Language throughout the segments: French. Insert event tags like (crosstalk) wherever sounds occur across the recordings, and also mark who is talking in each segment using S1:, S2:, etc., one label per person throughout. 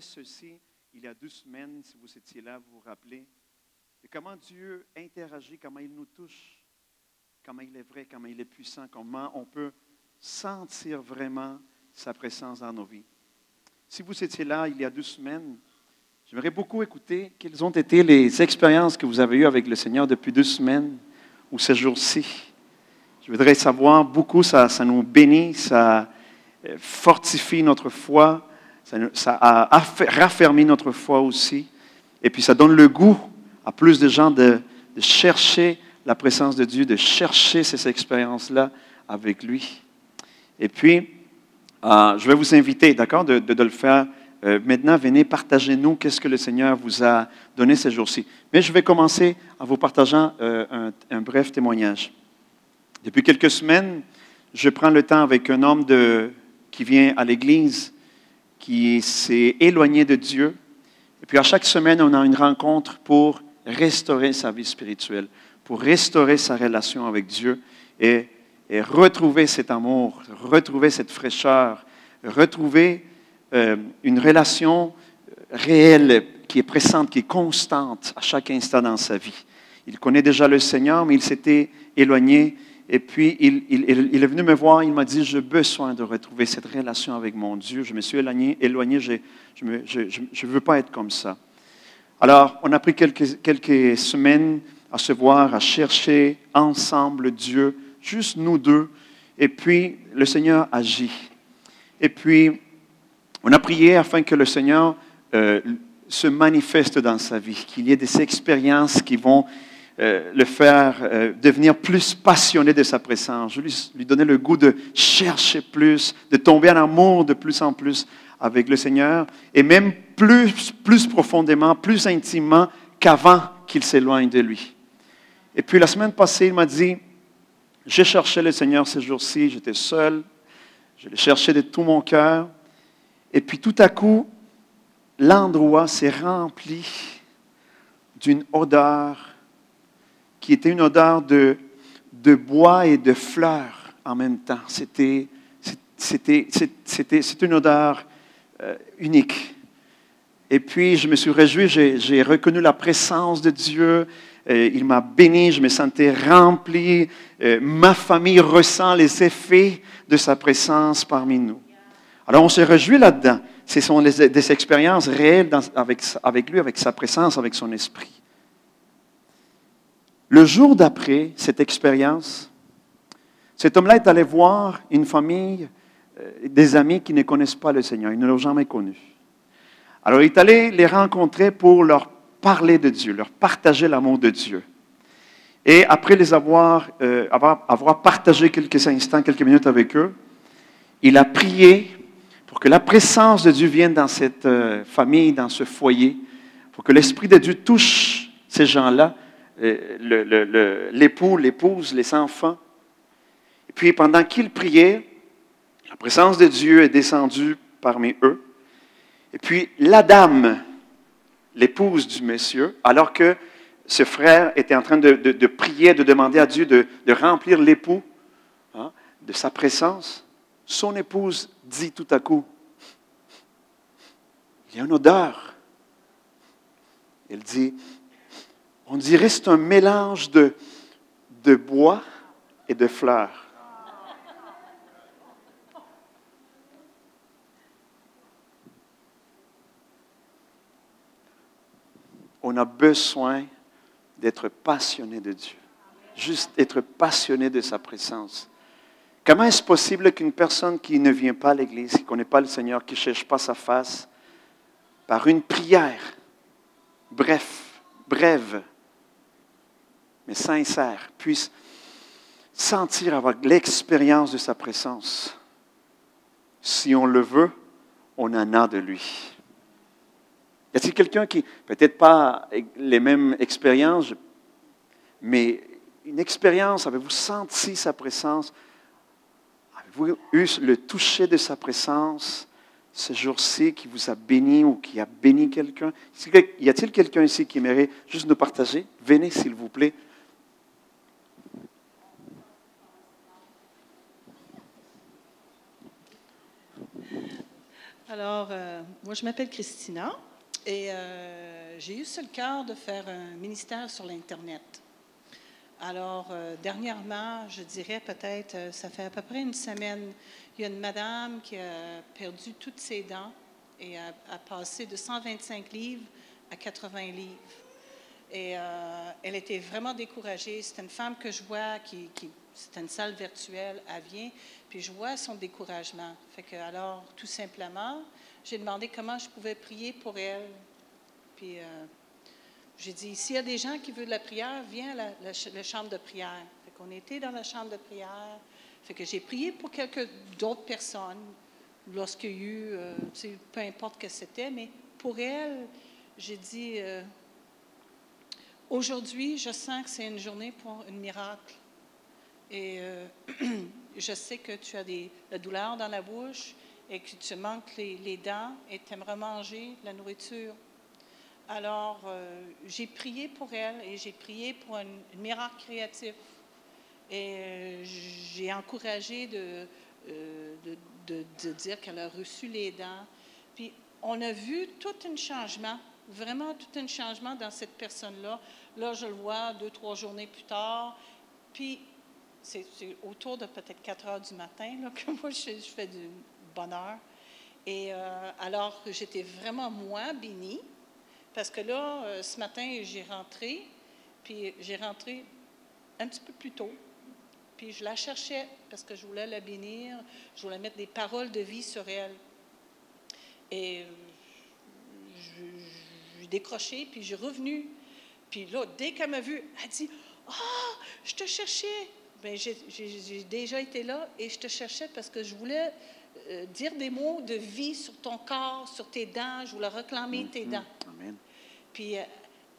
S1: ceci il y a deux semaines, si vous étiez là, vous vous rappelez, de comment Dieu interagit, comment il nous touche, comment il est vrai, comment il est puissant, comment on peut sentir vraiment sa présence dans nos vies. Si vous étiez là il y a deux semaines, j'aimerais beaucoup écouter quelles ont été les expériences que vous avez eues avec le Seigneur depuis deux semaines ou ces jours-ci. Je voudrais savoir beaucoup, ça, ça nous bénit, ça euh, fortifie notre foi, ça, a raffermi notre foi aussi, et puis ça donne le goût à plus de gens de, chercher la présence de Dieu, de chercher ces expériences-là avec lui. Et puis, euh, je vais vous inviter, d'accord, de, le faire. Euh, maintenant, venez, partagez-nous qu'est-ce que le Seigneur vous a donné ces jours-ci. Mais je vais commencer en vous partageant euh, un, bref témoignage. Depuis quelques semaines, je prends le temps avec un homme qui vient à l'Église, qui s'est éloigné de Dieu. Et puis à chaque semaine, on a une rencontre pour restaurer sa vie spirituelle, pour restaurer sa relation avec Dieu et, et retrouver cet amour, retrouver cette fraîcheur, retrouver euh, une relation réelle qui est pressante, qui est constante à chaque instant dans sa vie. Il connaît déjà le Seigneur, mais il s'était éloigné. Et puis, il, est venu me voir, il m'a dit, j'ai besoin de retrouver cette relation avec mon Dieu. Je me suis éloigné, je ne veux pas être comme ça. Alors, on a pris quelques, quelques semaines à se voir, à chercher ensemble Dieu, juste nous deux. Et puis, le Seigneur agit. Et puis, on a prié afin que le Seigneur euh, se manifeste dans sa vie, qu'il y ait des expériences qui vont euh, le faire euh, devenir plus passionné de sa présence. Je lui, lui donner le goût de chercher plus, de tomber en amour de plus en plus avec le Seigneur, et même plus, plus profondément, plus intimement qu'avant qu'il s'éloigne de lui. Et puis la semaine passée, il m'a dit, j'ai cherché le Seigneur ces jours-ci, j'étais seul, je l'ai cherché de tout mon cœur, et puis tout à coup, l'endroit s'est rempli d'une odeur qui était une odeur de, de bois et de fleurs en même temps. C'était, une odeur euh, unique. Et puis, je me suis réjoui, j'ai, reconnu la présence de Dieu. Euh, il m'a béni, je me sentais rempli. Euh, ma famille ressent les effets de sa présence parmi nous. Alors, on s'est réjoui là-dedans. Ce sont des, expériences réelles avec, avec lui, avec sa présence, avec son esprit. Le jour d'après cette expérience, cet homme-là est allé voir une famille, euh, des amis qui ne connaissent pas le Seigneur, ils ne l'ont jamais connu. Alors il est allé les rencontrer pour leur parler de Dieu, leur partager l'amour de Dieu. Et après euh, avoir partagé quelques instants, quelques minutes avec eux, il a prié pour que la présence de Dieu vienne dans cette euh, famille, dans ce foyer, pour que l'Esprit de Dieu touche ces gens-là, euh, l'époux, l'épouse, les enfants. Et puis pendant qu'il priait, la présence de Dieu est descendue parmi eux. Et puis la dame, l'épouse du monsieur, alors que ce frère était en train de, prier, de demander à Dieu de, de remplir l'époux hein, de sa présence, son épouse dit tout à coup, il y a une odeur. Elle dit, on dirait que c'est un mélange de, bois et de fleurs. On a besoin d'être passionné de Dieu, juste être passionné de sa présence. Comment est-ce possible qu'une personne qui ne vient pas à l'Église, qui ne connaît pas le Seigneur, qui ne cherche pas sa face, par une prière, bref, brève, mais sincère, puisse sentir avoir l'expérience de sa présence. Si on le veut, on en a de lui. Y a-t-il quelqu'un qui, peut-être pas les mêmes expériences, mais une expérience, avez-vous senti sa présence? Avez-vous eu le toucher de sa présence ce jour-ci qui vous a béni ou qui a béni quelqu'un? Y a-t-il quelqu'un ici qui aimerait juste nous partager? Venez, s'il vous plaît.
S2: Alors, euh, moi, je m'appelle Christina et euh, j'ai eu sur le cœur de faire un ministère sur l'Internet. Alors, euh, dernièrement, je dirais peut-être, ça fait à peu près une semaine, il y a une madame qui a perdu toutes ses dents et a, passé de 125 livres à 80 livres. Et elle était vraiment découragée. C'est une femme que je vois qui, qui c'est une salle virtuelle, elle vient, puis je vois son découragement. Alors, tout simplement, j'ai demandé comment je pouvais prier pour elle. Puis euh, j'ai dit, s'il y a des gens qui veulent de la prière, viens à la, la ch- la chambre de prière. Fait qu'on était dans la chambre de prière. J'ai prié pour quelques d'autres personnes lorsqu'il y a eu, euh, peu importe que c'était, mais pour elle, j'ai dit, euh, aujourd'hui, je sens que c'est une journée pour un miracle. Et euh, (clears throat) je sais que tu as des, la douleur dans la bouche et que tu manques les, dents et tu aimerais manger la nourriture. Alors, euh, j'ai prié pour elle et j'ai prié pour un, un miracle créatif. Et euh, j'ai encouragé de- de dire qu'elle a reçu les dents. Puis, on a vu tout un changement, vraiment tout un changement dans cette personne-là. Là, je le vois deux, trois journées plus tard. Puis, c'est autour de peut-être 4 heures du matin que moi, je, je fais du bonheur. Et euh, alors, j'étais vraiment, moi, bénie. Parce que là, euh, ce matin, j'ai rentré, puis j'ai rentré un petit peu plus tôt. Puis je la cherchais parce que je voulais la bénir, je voulais mettre des paroles de vie sur elle. Et euh, je- j'ai décroché, puis j'ai revenu. Puis là, dès qu'elle m'a vue, elle dit Ah, je te cherchais. Bien, j'ai déjà été là et je te cherchais parce que je voulais euh, dire des mots de vie sur ton corps, sur tes dents. Je voulais réclamer tes dents.
S1: Amen.
S2: Puis euh,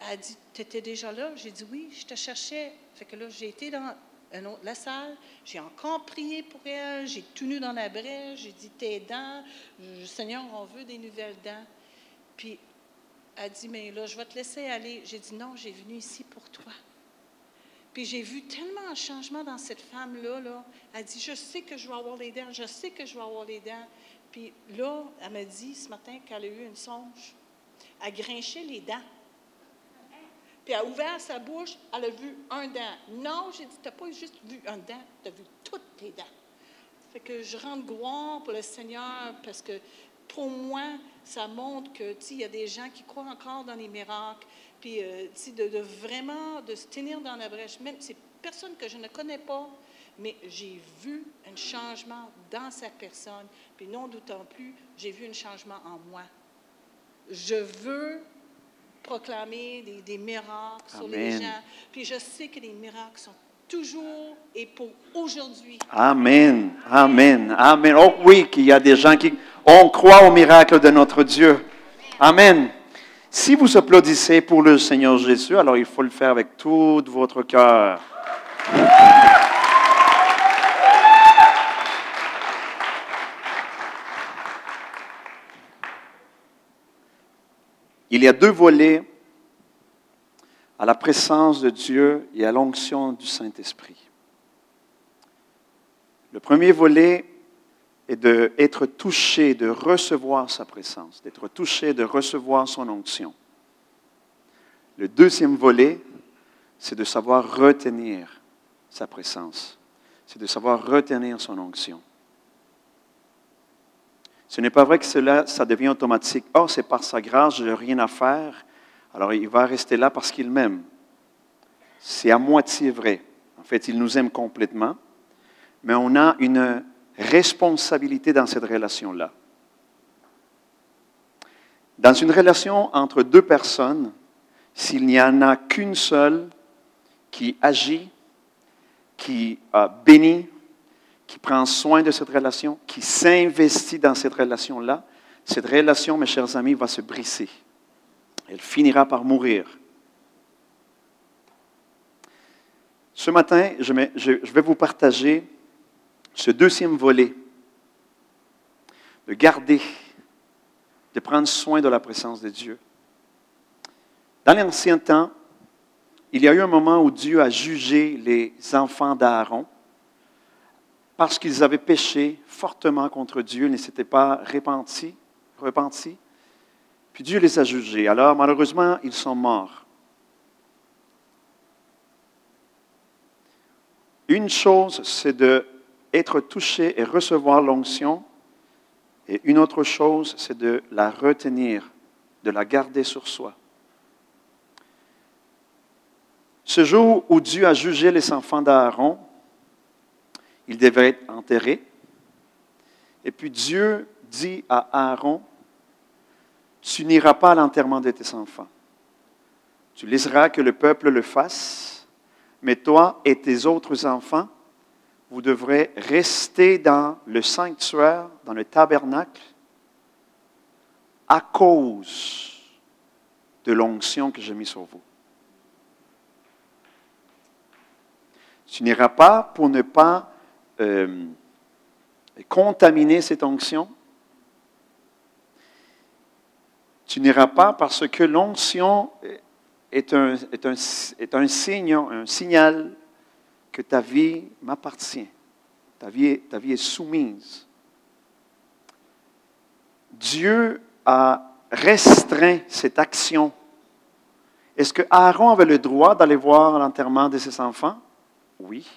S2: elle a dit, tu étais déjà là? J'ai dit, oui, je te cherchais. Fait que là, j'ai été dans un autre- la salle, j'ai encore prié pour elle, j'ai tout nu dans la brèche, j'ai dit, tes dents, euh, Seigneur, on veut des nouvelles dents. Puis elle dit, mais là, je vais te laisser aller. J'ai dit, non, j'ai venu ici pour toi. Puis j'ai vu tellement un changement dans cette femme-là. Là. Elle dit, je sais que je vais avoir les dents, je sais que je vais avoir les dents. Puis là, elle m'a dit ce matin qu'elle a eu une songe. Elle grinchait les dents. Puis elle a ouvert sa bouche, elle a vu un dent. Non, j'ai dit, tu n'as pas juste vu un dent, tu as vu toutes tes dents. Fait que je rends gloire pour le Seigneur parce que pour moi, ça montre que, il y a des gens qui croient encore dans les miracles. Puis, euh, de, de vraiment, de se tenir dans la brèche. Même, c'est personne que je ne connais pas, mais j'ai vu un changement dans sa personne. Puis non doutant plus, j'ai vu un changement en moi. Je veux proclamer des, des miracles sur les gens. Puis je sais que les miracles sont toujours et pour aujourd'hui.
S1: Amen. Amen. Amen. Oh oui, qu'il y a des gens qui... On croit au miracle de notre Dieu. Amen. Si vous applaudissez pour le Seigneur Jésus, alors il faut le faire avec tout votre cœur. Il y a deux volets à la présence de Dieu et à l'onction du Saint-Esprit. Le premier volet est d'être touché, de recevoir sa présence, d'être touché, de recevoir son onction. Le deuxième volet, c'est de savoir retenir sa présence, c'est de savoir retenir son onction. Ce n'est pas vrai que cela, ça devient automatique. Oh, c'est par sa grâce, je n'ai rien à faire. Alors il va rester là parce qu'il m'aime. C'est à moitié vrai. En fait, il nous aime complètement, mais on a une responsabilité dans cette relation-là. Dans une relation entre deux personnes, s'il n'y en a qu'une seule qui agit, qui euh, bénit, qui prend soin de cette relation, qui s'investit dans cette relation-là, cette relation, mes chers amis, va se briser. Elle finira par mourir. Ce matin, je, vais vous partager ce deuxième volet de garder, de prendre soin de la présence de Dieu. Dans l'ancien temps, il y a eu un moment où Dieu a jugé les enfants d'Aaron parce qu'ils avaient péché fortement contre Dieu, ne s'étaient pas repentis. repentis. Puis Dieu les a jugés. Alors malheureusement, ils sont morts. Une chose, c'est d'être touché et recevoir l'onction. Et une autre chose, c'est de la retenir, de la garder sur soi. Ce jour où Dieu a jugé les enfants d'Aaron, ils devaient être enterrés. Et puis Dieu dit à Aaron, tu n'iras pas à l'enterrement de tes enfants. Tu laisseras que le peuple le fasse, mais toi et tes autres enfants, vous devrez rester dans le sanctuaire, dans le tabernacle, à cause de l'onction que j'ai mise sur vous. Tu n'iras pas pour ne pas euh, contaminer cette onction. Tu n'iras pas parce que l'onction est un, est, un, est un, signe, un signal que ta vie m'appartient. Ta vie, ta vie est soumise. Dieu a restreint cette action. Est-ce que Aaron avait le droit d'aller voir l'enterrement de ses enfants? Oui.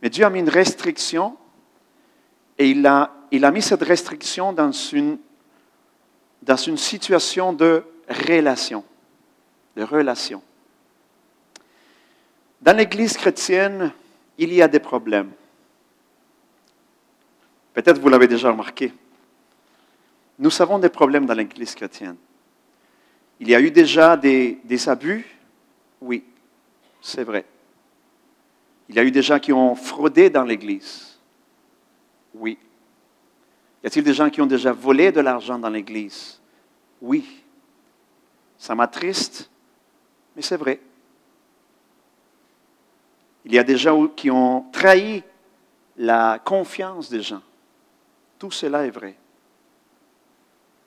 S1: Mais Dieu a mis une restriction et il a, il a mis cette restriction dans une, dans une situation de relation. De relation. Dans l'Église chrétienne, il y a des problèmes. Peut-être vous l'avez déjà remarqué. Nous avons des problèmes dans l'Église chrétienne. Il y a eu déjà des, des abus, oui, c'est vrai. Il y a eu des gens qui ont fraudé dans l'Église. Oui. Y a-t-il des gens qui ont déjà volé de l'argent dans l'Église? Oui. Ça m'attriste, mais c'est vrai. Il y a des gens qui ont trahi la confiance des gens. Tout cela est vrai.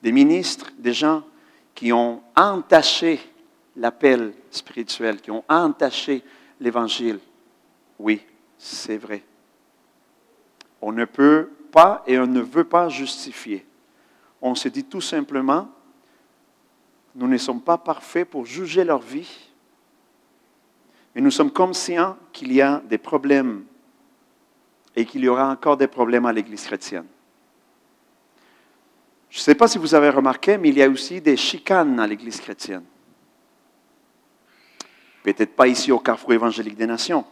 S1: Des ministres, des gens qui ont entaché l'appel spirituel, qui ont entaché l'Évangile. Oui, c'est vrai. On ne peut pas et on ne veut pas justifier. On se dit tout simplement, nous ne sommes pas parfaits pour juger leur vie, mais nous sommes conscients qu'il y a des problèmes et qu'il y aura encore des problèmes à l'Église chrétienne. Je ne sais pas si vous avez remarqué, mais il y a aussi des chicanes à l'Église chrétienne. Peut-être pas ici au Carrefour évangélique des Nations.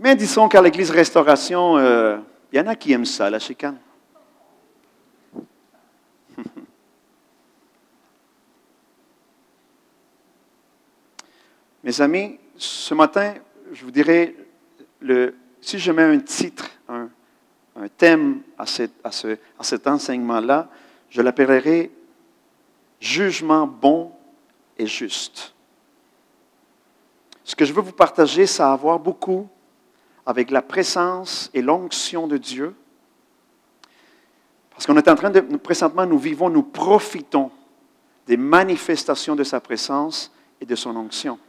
S1: Mais disons qu'à l'Église Restauration, il euh, y en a qui aiment ça, la chicane. Mes amis, ce matin, je vous dirais, le, si je mets un titre, un, thème à, à, ce, à cet enseignement-là, je l'appellerai Jugement bon et juste. Ce que je veux vous partager, ça a à voir beaucoup avec la présence et l'onction de Dieu. Parce qu'on est en train de, présentement, nous vivons, nous profitons des manifestations de sa présence et de son onction.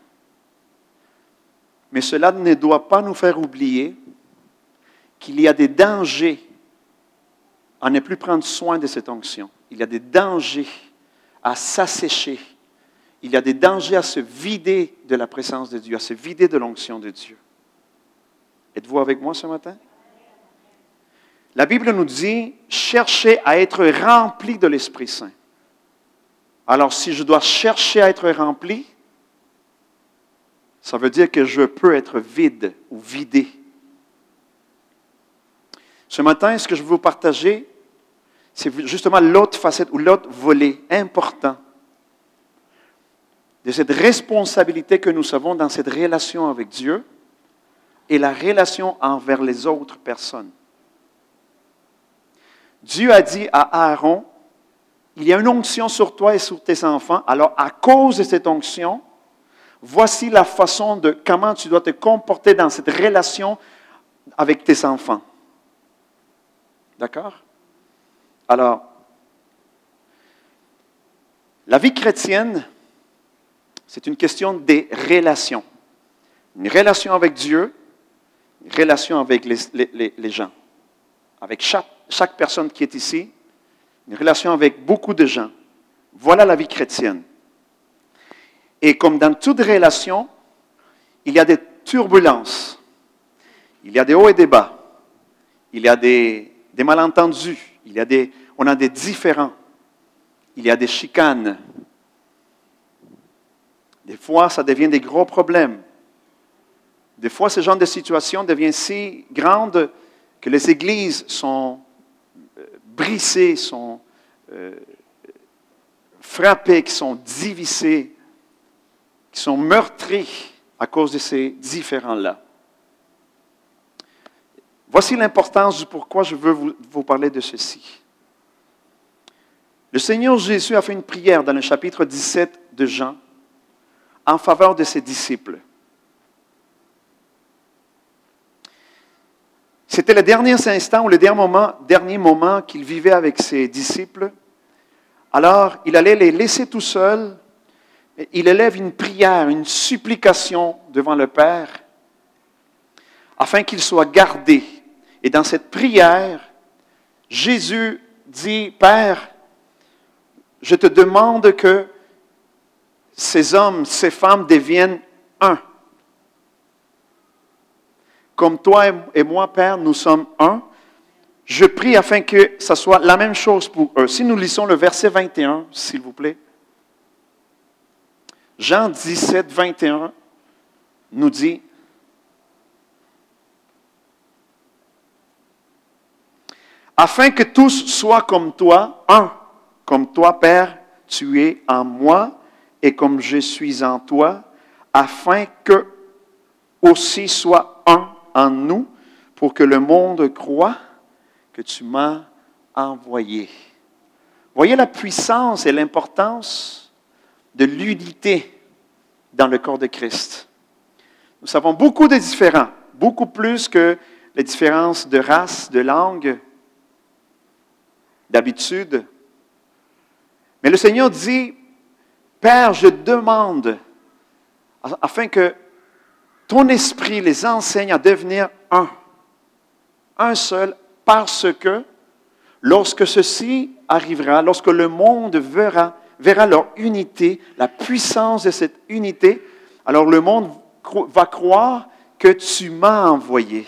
S1: Mais cela ne doit pas nous faire oublier qu'il y a des dangers à ne plus prendre soin de cette onction. Il y a des dangers à s'assécher il y a des dangers à se vider de la présence de Dieu, à se vider de l'onction de Dieu. Êtes-vous avec moi ce matin? La Bible nous dit, cherchez à être rempli de l'Esprit Saint. Alors si je dois chercher à être rempli, ça veut dire que je peux être vide ou vidé. Ce matin, ce que je veux vous partager, c'est justement l'autre facette ou l'autre volet important de cette responsabilité que nous avons dans cette relation avec Dieu et la relation envers les autres personnes. Dieu a dit à Aaron, il y a une onction sur toi et sur tes enfants, alors à cause de cette onction, voici la façon de comment tu dois te comporter dans cette relation avec tes enfants. D'accord? Alors, la vie chrétienne, c'est une question des relations. Une relation avec Dieu, une relation avec les, gens. avec chaque, chaque personne qui est ici, une relation avec beaucoup de gens. Voilà la vie chrétienne. Et comme dans toute relation, il y a des turbulences, il y a des hauts et des bas, il y a des, malentendus, il y a des, on a des différends, il y a des chicanes. Des fois, ça devient des gros problèmes. Des fois, ce genre de situation devient si grande que les églises sont euh, brisées, sont euh, frappées, qui sont divisées, qui sont meurtries à cause de ces différends-là. Voici l'importance du pourquoi je veux vous, parler de ceci. Le Seigneur Jésus a fait une prière dans le chapitre 17 de Jean en faveur de ses disciples. C'était le dernier instant ou le dernier moment qu'il vivait avec ses disciples. Alors, il allait les laisser tout seuls. Il élève une prière, une supplication devant le Père, afin qu'ils soient gardés. Et dans cette prière, Jésus dit, Père, je te demande que ces hommes, ces femmes deviennent un comme toi et moi, Père, nous sommes un, je prie afin que ce soit la même chose pour eux. Si nous lisons le verset 21, s'il vous plaît. Jean 17, 21 nous dit, afin que tous soient comme toi, un, comme toi, Père, tu es en moi et comme je suis en toi, afin que aussi soient un en nous pour que le monde croit que tu m'as envoyé. Voyez la puissance et l'importance de l'unité dans le corps de Christ. Nous savons beaucoup de différents, beaucoup plus que les différences de race, de langue, d'habitude. Mais le Seigneur dit, Père, je demande, afin que ton esprit les enseigne à devenir un, un seul, parce que lorsque ceci arrivera, lorsque le monde verra, verra leur unité, la puissance de cette unité, alors le monde va croire que tu m'as envoyé.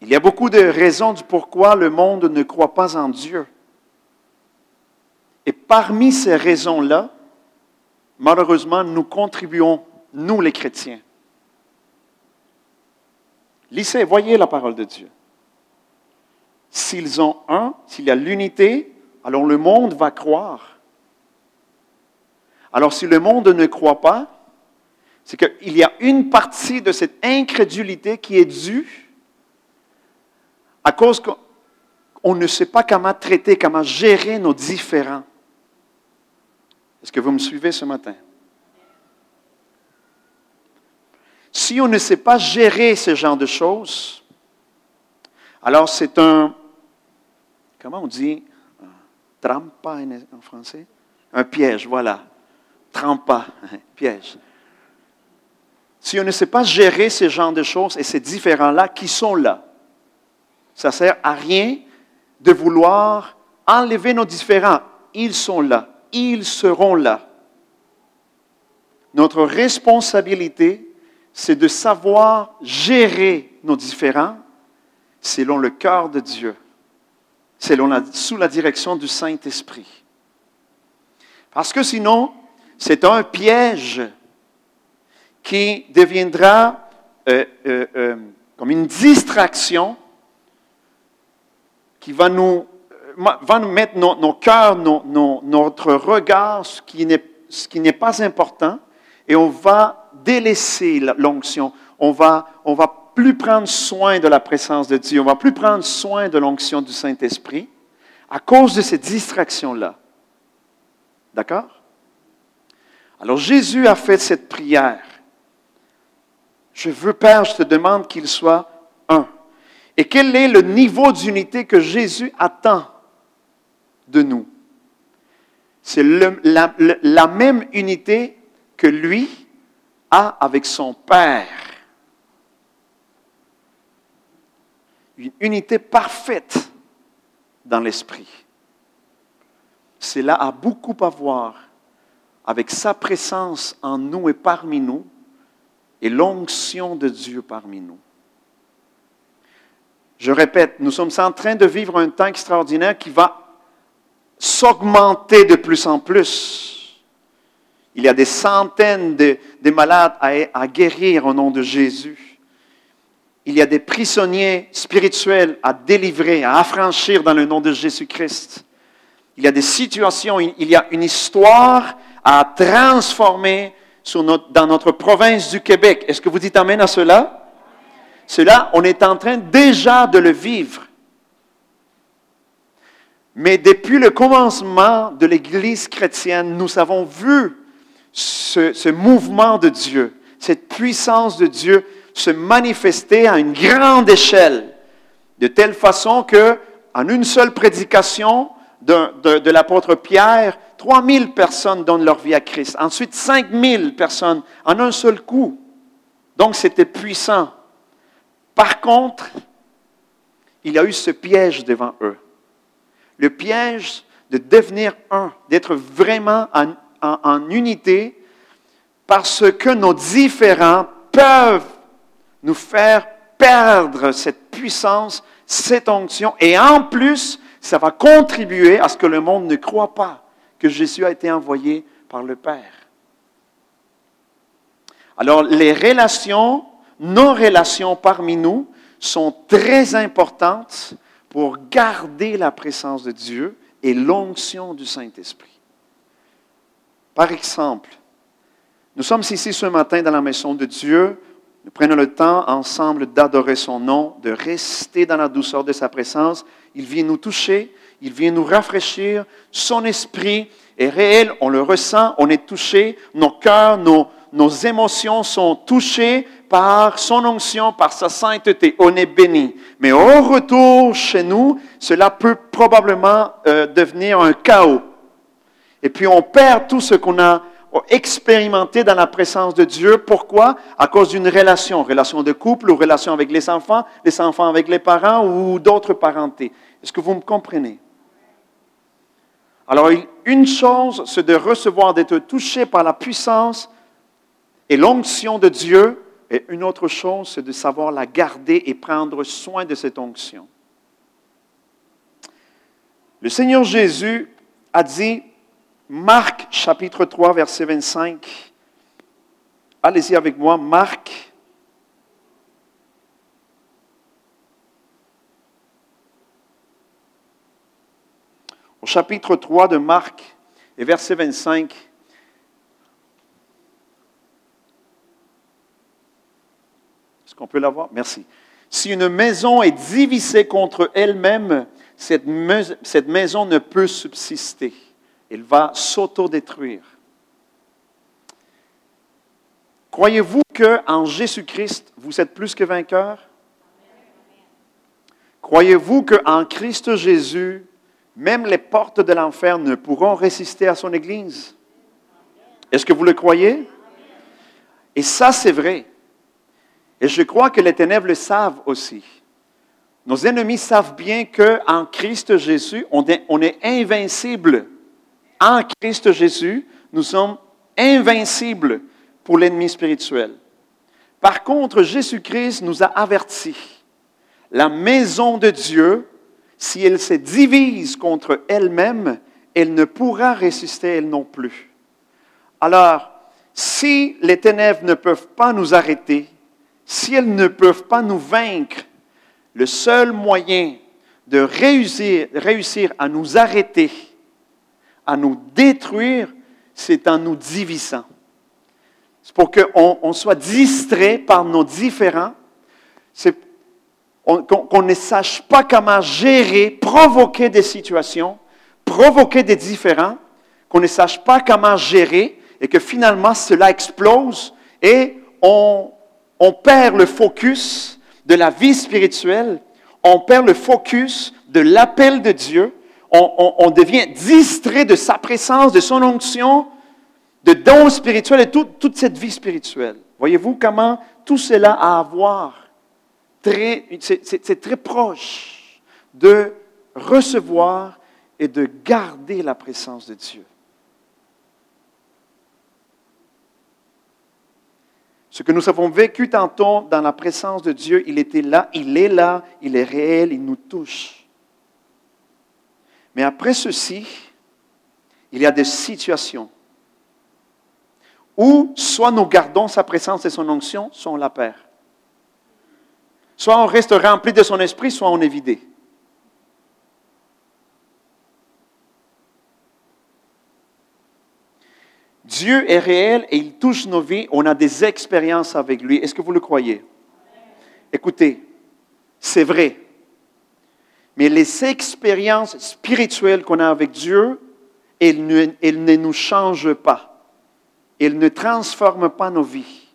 S1: Il y a beaucoup de raisons du pourquoi le monde ne croit pas en Dieu. Et parmi ces raisons-là, malheureusement, nous contribuons, nous les chrétiens. Lisez, voyez la parole de Dieu. S'ils ont un, s'il y a l'unité, alors le monde va croire. Alors si le monde ne croit pas, c'est qu'il y a une partie de cette incrédulité qui est due à cause qu'on ne sait pas comment traiter, comment gérer nos différends. Est-ce que vous me suivez ce matin? Si on ne sait pas gérer ce genre de choses, alors c'est un, comment on dit, trampa en français? Un piège, voilà. Trampa, (laughs) piège. Si on ne sait pas gérer ce genre de choses et ces différents-là qui sont là, ça ne sert à rien de vouloir enlever nos différents. Ils sont là ils seront là. Notre responsabilité, c'est de savoir gérer nos différends selon le cœur de Dieu, selon sous la direction du Saint-Esprit. Parce que sinon, c'est un piège qui deviendra euh, euh, euh, comme une distraction qui va nous va nous mettre nos, cœurs, notre regard, ce qui n'est pas important, et on va délaisser l'onction. On va, on va plus prendre soin de la présence de Dieu. On va plus prendre soin de l'onction du Saint-Esprit à cause de ces distractions-là. D'accord? Alors Jésus a fait cette prière. Je veux, Père, je te demande qu'il soit un. Et quel est le niveau d'unité que Jésus attend de nous? C'est la, la même unité que lui a avec son Père. Une unité parfaite dans l'esprit. Cela a beaucoup à voir avec sa présence en nous et parmi nous et l'onction de Dieu parmi nous. Je répète, nous sommes en train de vivre un temps extraordinaire qui va s'augmenter de plus en plus. Il y a des centaines de, malades à, guérir au nom de Jésus. Il y a des prisonniers spirituels à délivrer, à affranchir dans le nom de Jésus-Christ. Il y a des situations, il y a une histoire à transformer dans notre province du Québec. Est-ce que vous dites Amen à cela? Cela, on est en train déjà de le vivre. Mais depuis le commencement de l'Église chrétienne, nous avons vu ce, ce, mouvement de Dieu, cette puissance de Dieu se manifester à une grande échelle, de telle façon que, en une seule prédication de, de, de l'apôtre Pierre, 3000 personnes donnent leur vie à Christ. Ensuite, 5000 personnes en un seul coup. Donc, c'était puissant. Par contre, il y a eu ce piège devant eux. Le piège de devenir un, d'être vraiment en, unité, parce que nos différents peuvent nous faire perdre cette puissance, cette onction, et en plus, ça va contribuer à ce que le monde ne croit pas que Jésus a été envoyé par le Père. Alors, les relations nos relations parmi nous sont très importantes pour garder la présence de Dieu et l'onction du Saint-Esprit. Par exemple, nous sommes ici ce matin dans la maison de Dieu. Nous prenons le temps ensemble d'adorer son nom, de rester dans la douceur de sa présence. Il vient nous toucher, il vient nous rafraîchir. Son esprit est réel, on le ressent, on est touché. Nos cœurs, nos, nos émotions sont touchées par son onction, par sa sainteté. On est béni. Mais au retour chez nous, cela peut probablement euh, devenir un chaos. Et puis on perd tout ce qu'on a expérimenté dans la présence de Dieu. Pourquoi? À cause d'une relation, relation de couple ou relation avec les enfants, les enfants avec les parents ou d'autres parentés. Est-ce que vous me comprenez? Alors une chose, c'est de recevoir, d'être touché par la puissance et l'onction de Dieu, et une autre chose, c'est de savoir la garder et prendre soin de cette onction. Le Seigneur Jésus a dit, Marc chapitre 3, verset 25, allez-y avec moi, Marc. Au chapitre 3 de Marc et verset 25, qu'on peut l'avoir? Merci. Si une maison est divisée contre elle-même, cette, maison ne peut subsister. Elle va s'autodétruire. Croyez-vous qu'en Jésus-Christ, vous êtes plus que vainqueur? Croyez-vous qu'en Christ Jésus, même les portes de l'enfer ne pourront résister à son Église? Est-ce que vous le croyez? Et ça, c'est vrai. Et je crois que les ténèbres le savent aussi. Nos ennemis savent bien qu'en Christ Jésus, on est invincible. En Christ Jésus, nous sommes invincibles pour l'ennemi spirituel. Par contre, Jésus-Christ nous a avertis. La maison de Dieu, si elle se divise contre elle-même, elle ne pourra résister elle non plus. Alors, si les ténèbres ne peuvent pas nous arrêter, si elles ne peuvent pas nous vaincre, le seul moyen de réussir, réussir à nous arrêter, à nous détruire, c'est en nous divisant. C'est pour qu'on soit distrait par nos différends, qu'on ne sache pas comment gérer, provoquer des situations, provoquer des différends, qu'on ne sache pas comment gérer et que finalement cela explose et on, on perd le focus de la vie spirituelle, on perd le focus de l'appel de Dieu, on, devient distrait de sa présence, de son onction, de dons spirituels et toute cette vie spirituelle. Voyez-vous comment tout cela a à voir c'est très proche de recevoir et de garder la présence de Dieu. Ce que nous avons vécu tantôt dans la présence de Dieu, il était là, il est là, il est réel, il nous touche. Mais après ceci, il y a des situations où soit nous gardons sa présence et son onction, soit on la perd. Soit on reste rempli de son esprit, soit on est vidé. Dieu est réel et il touche nos vies. On a des expériences avec lui. Est-ce que vous le croyez? Écoutez, c'est vrai. Mais les expériences spirituelles qu'on a avec Dieu, elles ne, ne nous changent pas. Elles ne transforment pas nos vies.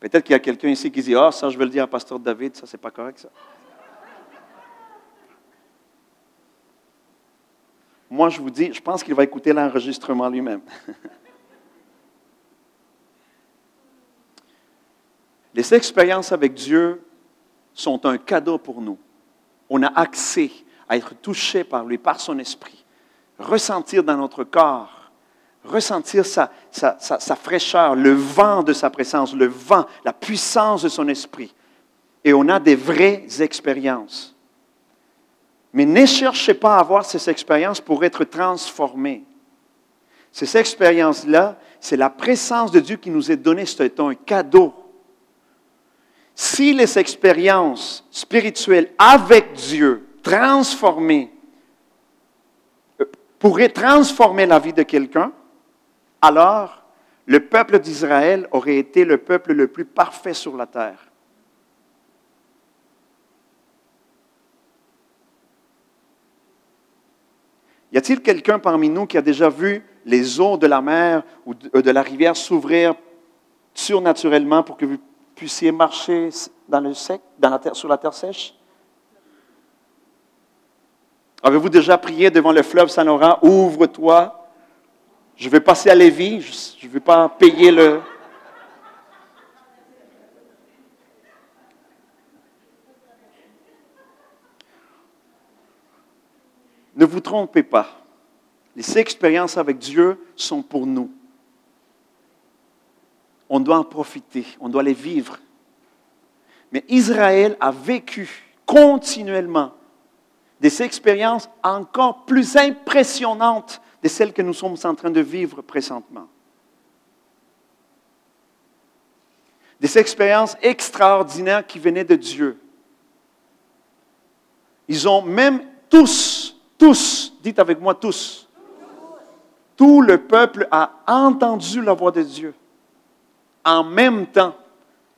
S1: Peut-être qu'il y a quelqu'un ici qui dit Ah, ça, je vais le dire à Pasteur David, ça, c'est pas correct, ça. Moi, je vous dis, je pense qu'il va écouter l'enregistrement lui-même. (laughs) Les expériences avec Dieu sont un cadeau pour nous. On a accès à être touché par lui, par son esprit, ressentir dans notre corps ressentir sa, fraîcheur, le vent de sa présence, le vent, la puissance de son esprit. Et on a des vraies expériences. Mais ne cherchez pas à avoir ces expériences pour être transformés. Ces expériences-là, c'est la présence de Dieu qui nous est donnée, c'est un cadeau. Si les expériences spirituelles avec Dieu, transformées, euh, pourraient transformer la vie de quelqu'un, alors le peuple d'Israël aurait été le peuple le plus parfait sur la terre. Y a-t-il quelqu'un parmi nous qui a déjà vu les eaux de la mer ou de euh, la rivière s'ouvrir surnaturellement pour que vous puissiez marcher sur la terre sèche? Avez-vous déjà prié devant le fleuve Saint-Laurent, ouvre-toi je vais passer à Lévis, je ne vais pas payer le... Ne vous trompez pas. Les expériences avec Dieu sont pour nous. On doit en profiter, on doit les vivre. Mais Israël a vécu continuellement des expériences encore plus impressionnantes de celles que nous sommes en train de vivre présentement. Des expériences extraordinaires qui venaient de Dieu. Ils ont même tous, tous, dites avec moi tous, tout le peuple a entendu la voix de Dieu en même temps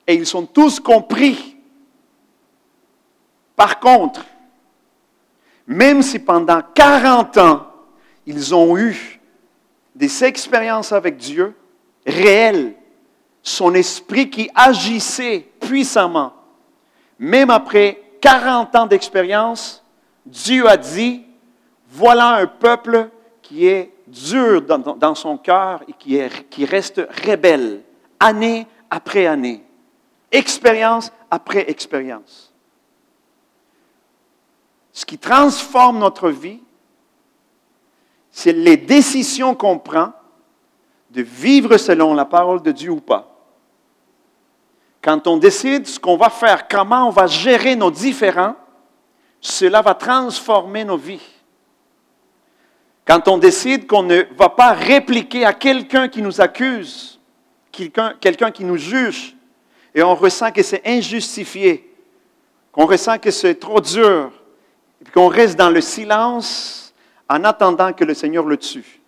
S1: et ils sont tous compris. Par contre, même si pendant 40 ans, ils ont eu des expériences avec Dieu réelles, son esprit qui agissait puissamment. Même après 40 ans d'expérience, Dieu a dit, voilà un peuple qui est dur dans, son cœur et qui, qui reste rebelle, année après année, expérience après expérience. Ce qui transforme notre vie, c'est les décisions qu'on prend de vivre selon la parole de Dieu ou pas. Quand on décide ce qu'on va faire, comment on va gérer nos différends, cela va transformer nos vies. Quand on décide qu'on ne va pas répliquer à quelqu'un qui nous accuse, quelqu'un qui nous juge, et on ressent que c'est injustifié, qu'on ressent que c'est trop dur, et qu'on reste dans le silence, en attendant que le Seigneur le tue.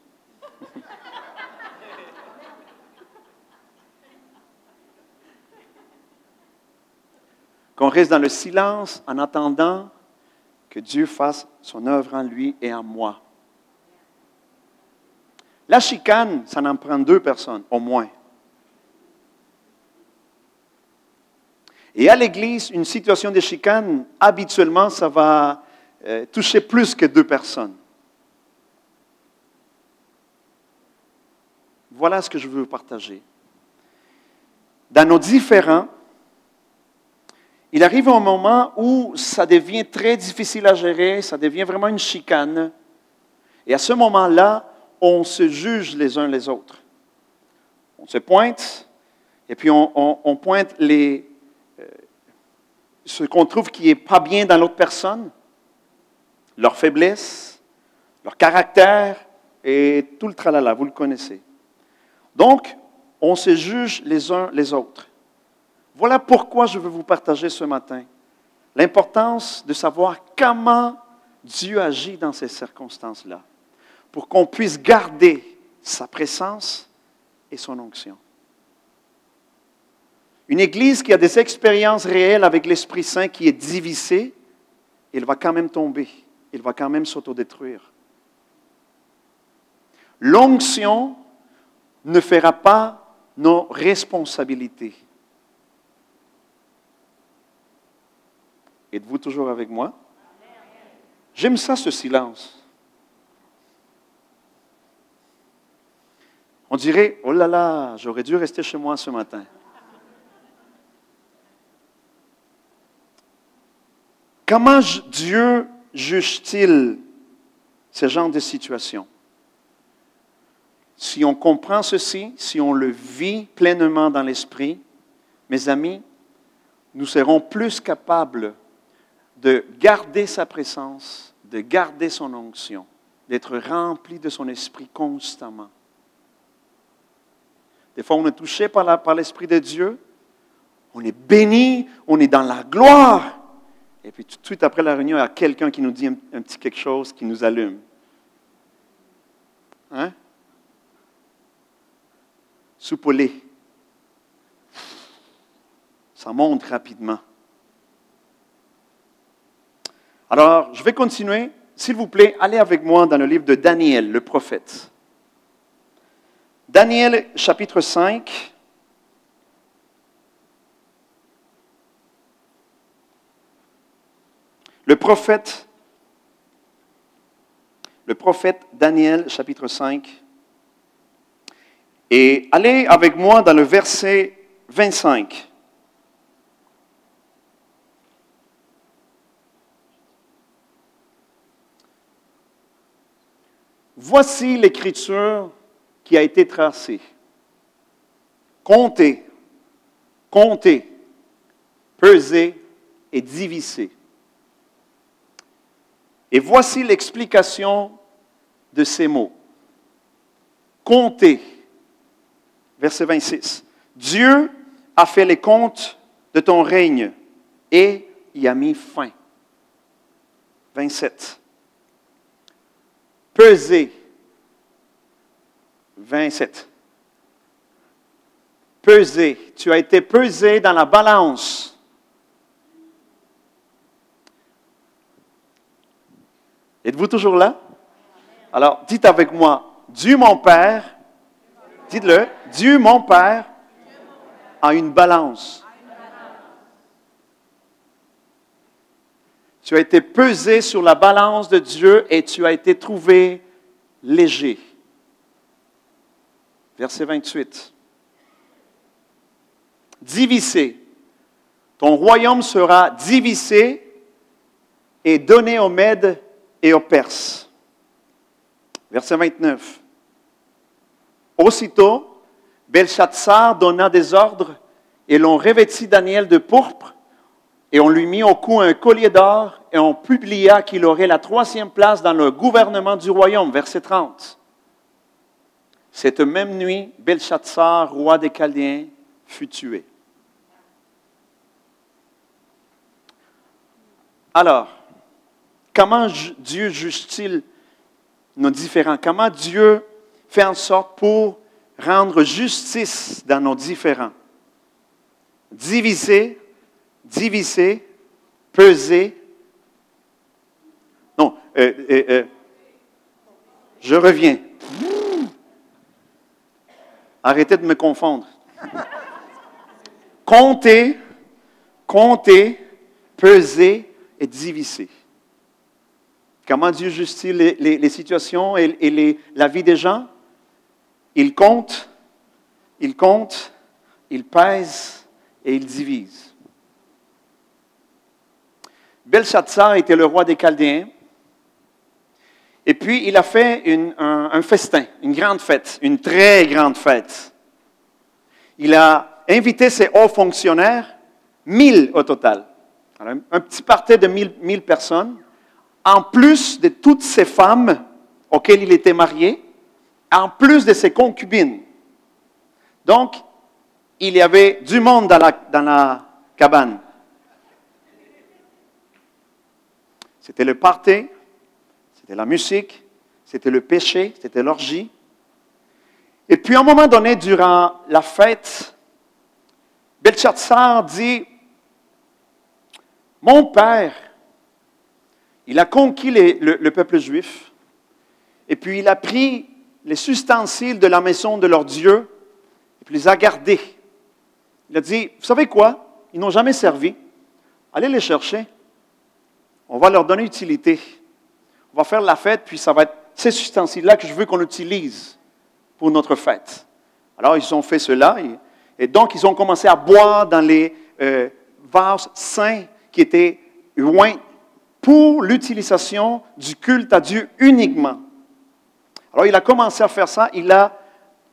S1: Qu'on reste dans le silence en attendant que Dieu fasse son œuvre en lui et en moi. La chicane, ça en prend deux personnes, au moins. Et à l'Église, une situation de chicane, habituellement, ça va euh, toucher plus que deux personnes. Voilà ce que je veux partager. Dans nos différents, il arrive un moment où ça devient très difficile à gérer, ça devient vraiment une chicane. Et à ce moment-là, on se juge les uns les autres. On se pointe, et puis on, pointe euh, ce qu'on trouve qui n'est pas bien dans l'autre personne, leur faiblesse, leur caractère et tout le tralala, vous le connaissez. Donc, on se juge les uns les autres. Voilà pourquoi je veux vous partager ce matin l'importance de savoir comment Dieu agit dans ces circonstances-là, pour qu'on puisse garder sa présence et son onction. Une Église qui a des expériences réelles avec l'Esprit Saint qui est divisée, elle va quand même tomber, elle va quand même s'autodétruire. L'onction ne fera pas nos responsabilités. Êtes-vous toujours avec moi? J'aime ça, ce silence. On dirait, oh là là, j'aurais dû rester chez moi ce matin. Comment Dieu juge-t-il ce genre de situation? Si on comprend ceci, si on le vit pleinement dans l'esprit, mes amis, nous serons plus capables de garder sa présence, de garder son onction, d'être remplis de son esprit constamment. Des fois, on est touché par l'Esprit de Dieu, on est béni, on est dans la gloire. Et puis tout de suite après la réunion, il y a quelqu'un qui nous dit un, petit quelque chose qui nous allume. Hein? soupolé. Ça monte rapidement. Alors, je vais continuer. S'il vous plaît, allez avec moi dans le livre de Daniel, le prophète. Daniel, chapitre 5. Le prophète, le prophète Daniel, chapitre 5. Et allez avec moi dans le verset 25. Voici l'écriture qui a été tracée. Comptez, comptez, pesez et divisez. Et voici l'explication de ces mots. Comptez verset 26. Dieu a fait les comptes de ton règne et y a mis fin. 27. Pesez. 27. Pesez. Tu as été pesé dans la balance. Êtes-vous toujours là? Alors, dites avec moi, Dieu mon Père Dites-le. Dieu, mon Père, a une balance. Tu as été pesé sur la balance de Dieu et tu as été trouvé léger. Verset 28. Divisé. Ton royaume sera divisé et donné aux Mèdes et aux Perses. Verset 29. Aussitôt, Belshazzar donna des ordres et l'on revêtit Daniel de pourpre et on lui mit au cou un collier d'or et on publia qu'il aurait la troisième place dans le gouvernement du royaume. Verset 30. Cette même nuit, Belshazzar, roi des Chaldéens, fut tué. Alors, comment Dieu juge-t-il nos différents? Comment Dieu fait en sorte pour rendre justice dans nos différends? Diviser, diviser, peser. Non, euh, euh, euh, je reviens. Arrêtez de me confondre. Compter, compter, peser et diviser. Comment Dieu justifie les, situations et, et la vie des gens? Il compte, il compte, il pèse et il divise. Belshazzar était le roi des Chaldéens. Et puis, il a fait un, festin, une grande fête, une très grande fête. Il a invité ses hauts fonctionnaires, mille au total. un petit parti de mille personnes, en plus de toutes ces femmes auxquelles il était marié, en plus de ses concubines. Donc, il y avait du monde dans la, dans la cabane. C'était le party, c'était la musique, c'était le péché, c'était l'orgie. Et puis, à un moment donné, durant la fête, Belshazzar dit, mon père, il a conquis le, peuple juif, et puis il a pris les ustensiles de la maison de leur Dieu, et puis les a gardés. Il a dit, vous savez quoi? Ils n'ont jamais servi. Allez les chercher. On va leur donner utilité. On va faire la fête, puis ça va être ces ustensiles-là que je veux qu'on utilise pour notre fête. Alors, ils ont fait cela, et, donc ils ont commencé à boire dans les euh, vases saints qui étaient loin pour l'utilisation du culte à Dieu uniquement. Alors, il a commencé à faire ça. Il a,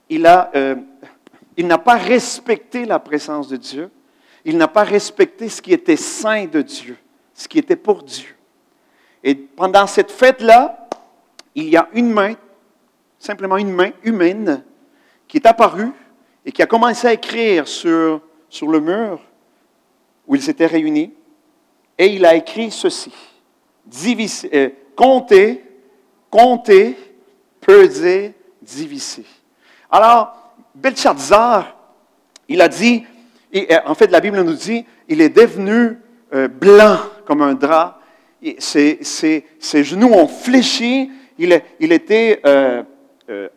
S1: il a, euh, il n'a pas respecté la présence de Dieu. Il n'a pas respecté ce qui était saint de Dieu, ce qui était pour Dieu. Et pendant cette fête-là, il y a une main, simplement une main humaine, qui est apparue et qui a commencé à écrire sur, sur le mur où ils s'étaient réunis. Et il a écrit ceci. Diviser, euh, compter, compter, peser, diviser. Alors, Belshazzar, il a dit, et en fait la Bible nous dit, il est devenu euh, blanc comme un drap, ses, ses, genoux ont fléchi, il, était... Euh, euh,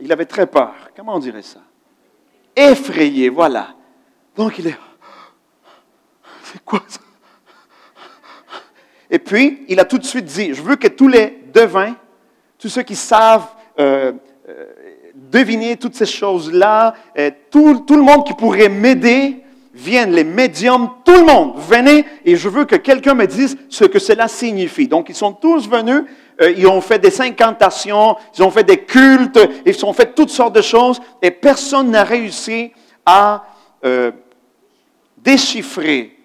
S1: il avait très peur. Comment on dirait ça? Effrayé, voilà. Donc il est... C'est quoi ça? Et puis, il a tout de suite dit, je veux que tous les devins, tous ceux qui savent euh, deviner toutes ces choses-là. Tout, tout, le monde qui pourrait m'aider, vienne, les médiums, tout le monde, venez et je veux que quelqu'un me dise ce que cela signifie. Donc, ils sont tous venus, ils ont fait des incantations, ils ont fait des cultes, ils ont fait toutes sortes de choses et personne n'a réussi à déchiffrer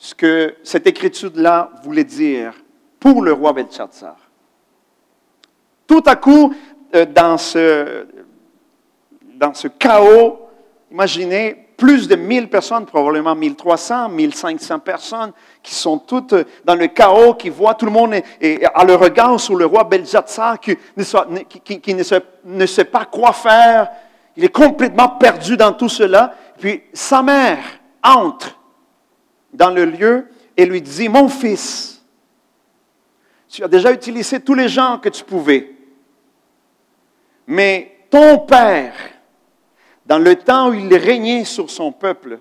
S1: ce que cette écriture-là voulait dire pour le roi Belshazzar. Tout à coup, euh, dans ce, dans ce chaos, imaginez plus de 1000 personnes, probablement 1300, 1500 personnes qui sont toutes dans le chaos, qui voient tout le monde et, à le regard sur le roi Belzatzar qui, ne, sait, pas quoi faire. Il est complètement perdu dans tout cela. Puis sa mère entre dans le lieu et lui dit, mon fils, tu as déjà utilisé tous les gens que tu pouvais. Mais ton père, dans le temps où il régnait sur son peuple,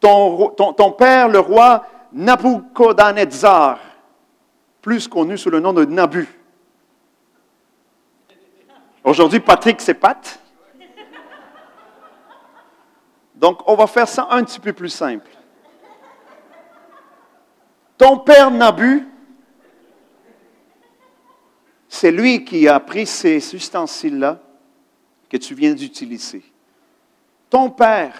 S1: ton, père, le roi Nabucodonosor, plus connu sous le nom de Nabu. Aujourd'hui, Patrick, c'est Pat. Donc, on va faire ça un petit peu plus simple. Ton père Nabu c'est lui qui a pris ces ustensiles-là que tu viens d'utiliser. Ton père,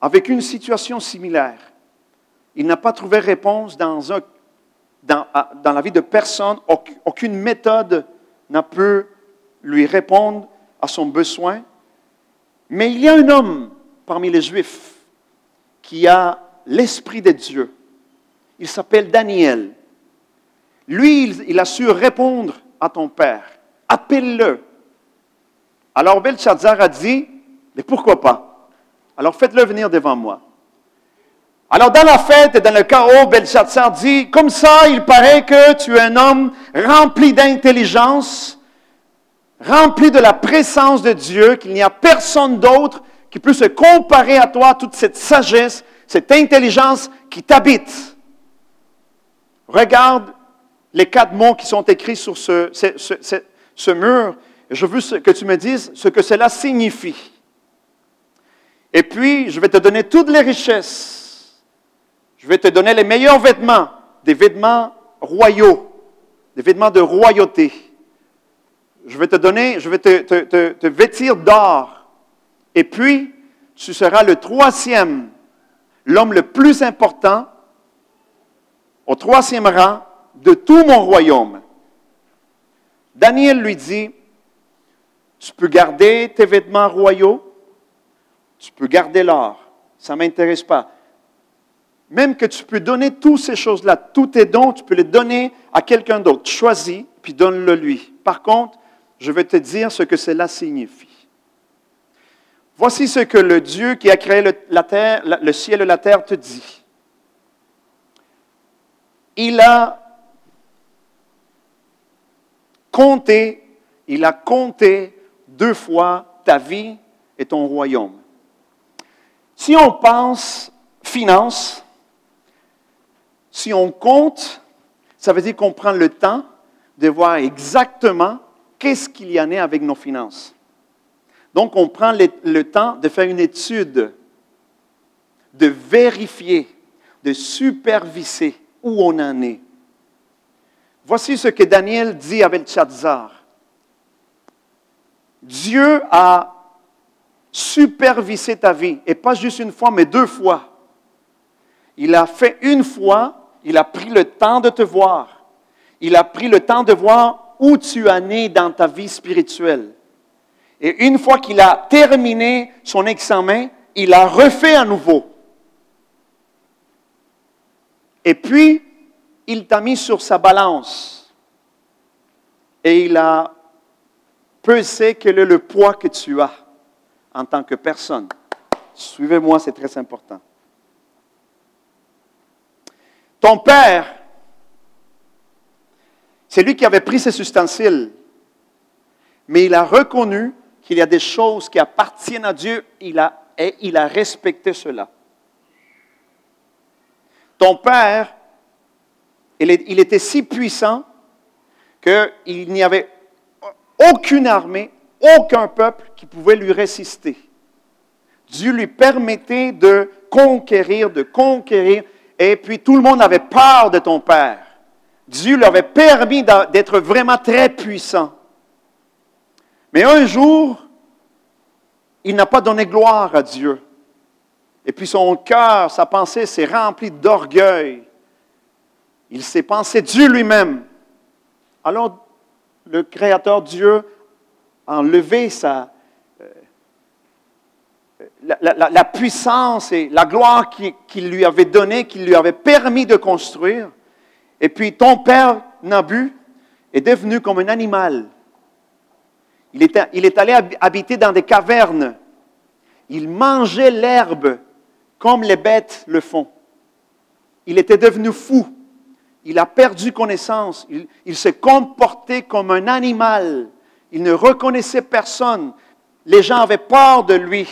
S1: avec une situation similaire, il n'a pas trouvé réponse dans, dans, dans la vie de personne. Aucune méthode n'a pu lui répondre à son besoin. Mais il y a un homme parmi les Juifs qui a l'Esprit de Dieu. Il s'appelle Daniel. Lui, il a su répondre à ton père. Appelle-le. Alors Belshazzar a dit, mais pourquoi pas? Alors faites-le venir devant moi. Alors dans la fête et dans le chaos, Belshazzar dit, comme ça, il paraît que tu es un homme rempli d'intelligence, rempli de la présence de Dieu, qu'il n'y a personne d'autre qui peut se comparer à toi toute cette sagesse, cette intelligence qui t'habite. regarde les quatre mots qui sont écrits sur ce, ce mur. Je veux que tu me dises ce que cela signifie. Et puis, je vais te donner toutes les richesses. Je vais te donner les meilleurs vêtements, des vêtements royaux, des vêtements de royauté. Je vais te donner, je vais te, te, te vêtir d'or. Et puis, tu seras le troisième, l'homme le plus important, au troisième rang de tout mon royaume. Daniel lui dit, tu peux garder tes vêtements royaux, tu peux garder l'or, ça ne m'intéresse pas. Même que tu peux donner toutes ces choses-là, tous tes dons, tu peux les donner à quelqu'un d'autre. Choisis, puis donne-le lui. Par contre, je vais te dire ce que cela signifie. Voici ce que le Dieu qui a créé le, le ciel et la terre te dit. Il a compté, il a compté deux fois ta vie et ton royaume. Si on pense finance, si on compte, ça veut dire qu'on prend le temps de voir exactement qu'est-ce qu'il y en a avec nos finances. Donc, on prend le, temps de faire une étude, de vérifier, de superviser où on en est. Voici ce que Daniel dit avec Tchadzar. Dieu a superviser ta vie, et pas juste une fois, mais deux fois. Il a fait une fois, il a pris le temps de te voir. Il a pris le temps de voir où tu en es dans ta vie spirituelle. Et une fois qu'il a terminé son examen, il a refait à nouveau. Et puis, il t'a mis sur sa balance. Et il a pesé quel est le poids que tu as en tant que personne. Suivez-moi, c'est très important. Ton père, c'est lui qui avait pris ses ustensiles, mais il a reconnu qu'il y a des choses qui appartiennent à Dieu il a, et il a respecté cela. Ton père, il, il était si puissant qu'il n'y avait aucune armée, aucun peuple qui pouvait lui résister. Dieu lui permettait de conquérir, de conquérir, et puis tout le monde avait peur de ton Père. Dieu lui avait permis d'être vraiment très puissant. Mais un jour, il n'a pas donné gloire à Dieu. Et puis son cœur, sa pensée s'est remplie d'orgueil. Il s'est pensé Dieu lui-même. Alors, le Créateur Dieu enlever sa, euh, la, puissance et la gloire qu'il qui lui avait donnée, qu'il lui avait permis de construire. Et puis ton père Nabu est devenu comme un animal. Il est, il est allé habiter dans des cavernes. Il mangeait l'herbe comme les bêtes le font. Il était devenu fou. Il a perdu connaissance. Il, il s'est comporté comme un animal. Il ne reconnaissait personne. Les gens avaient peur de lui.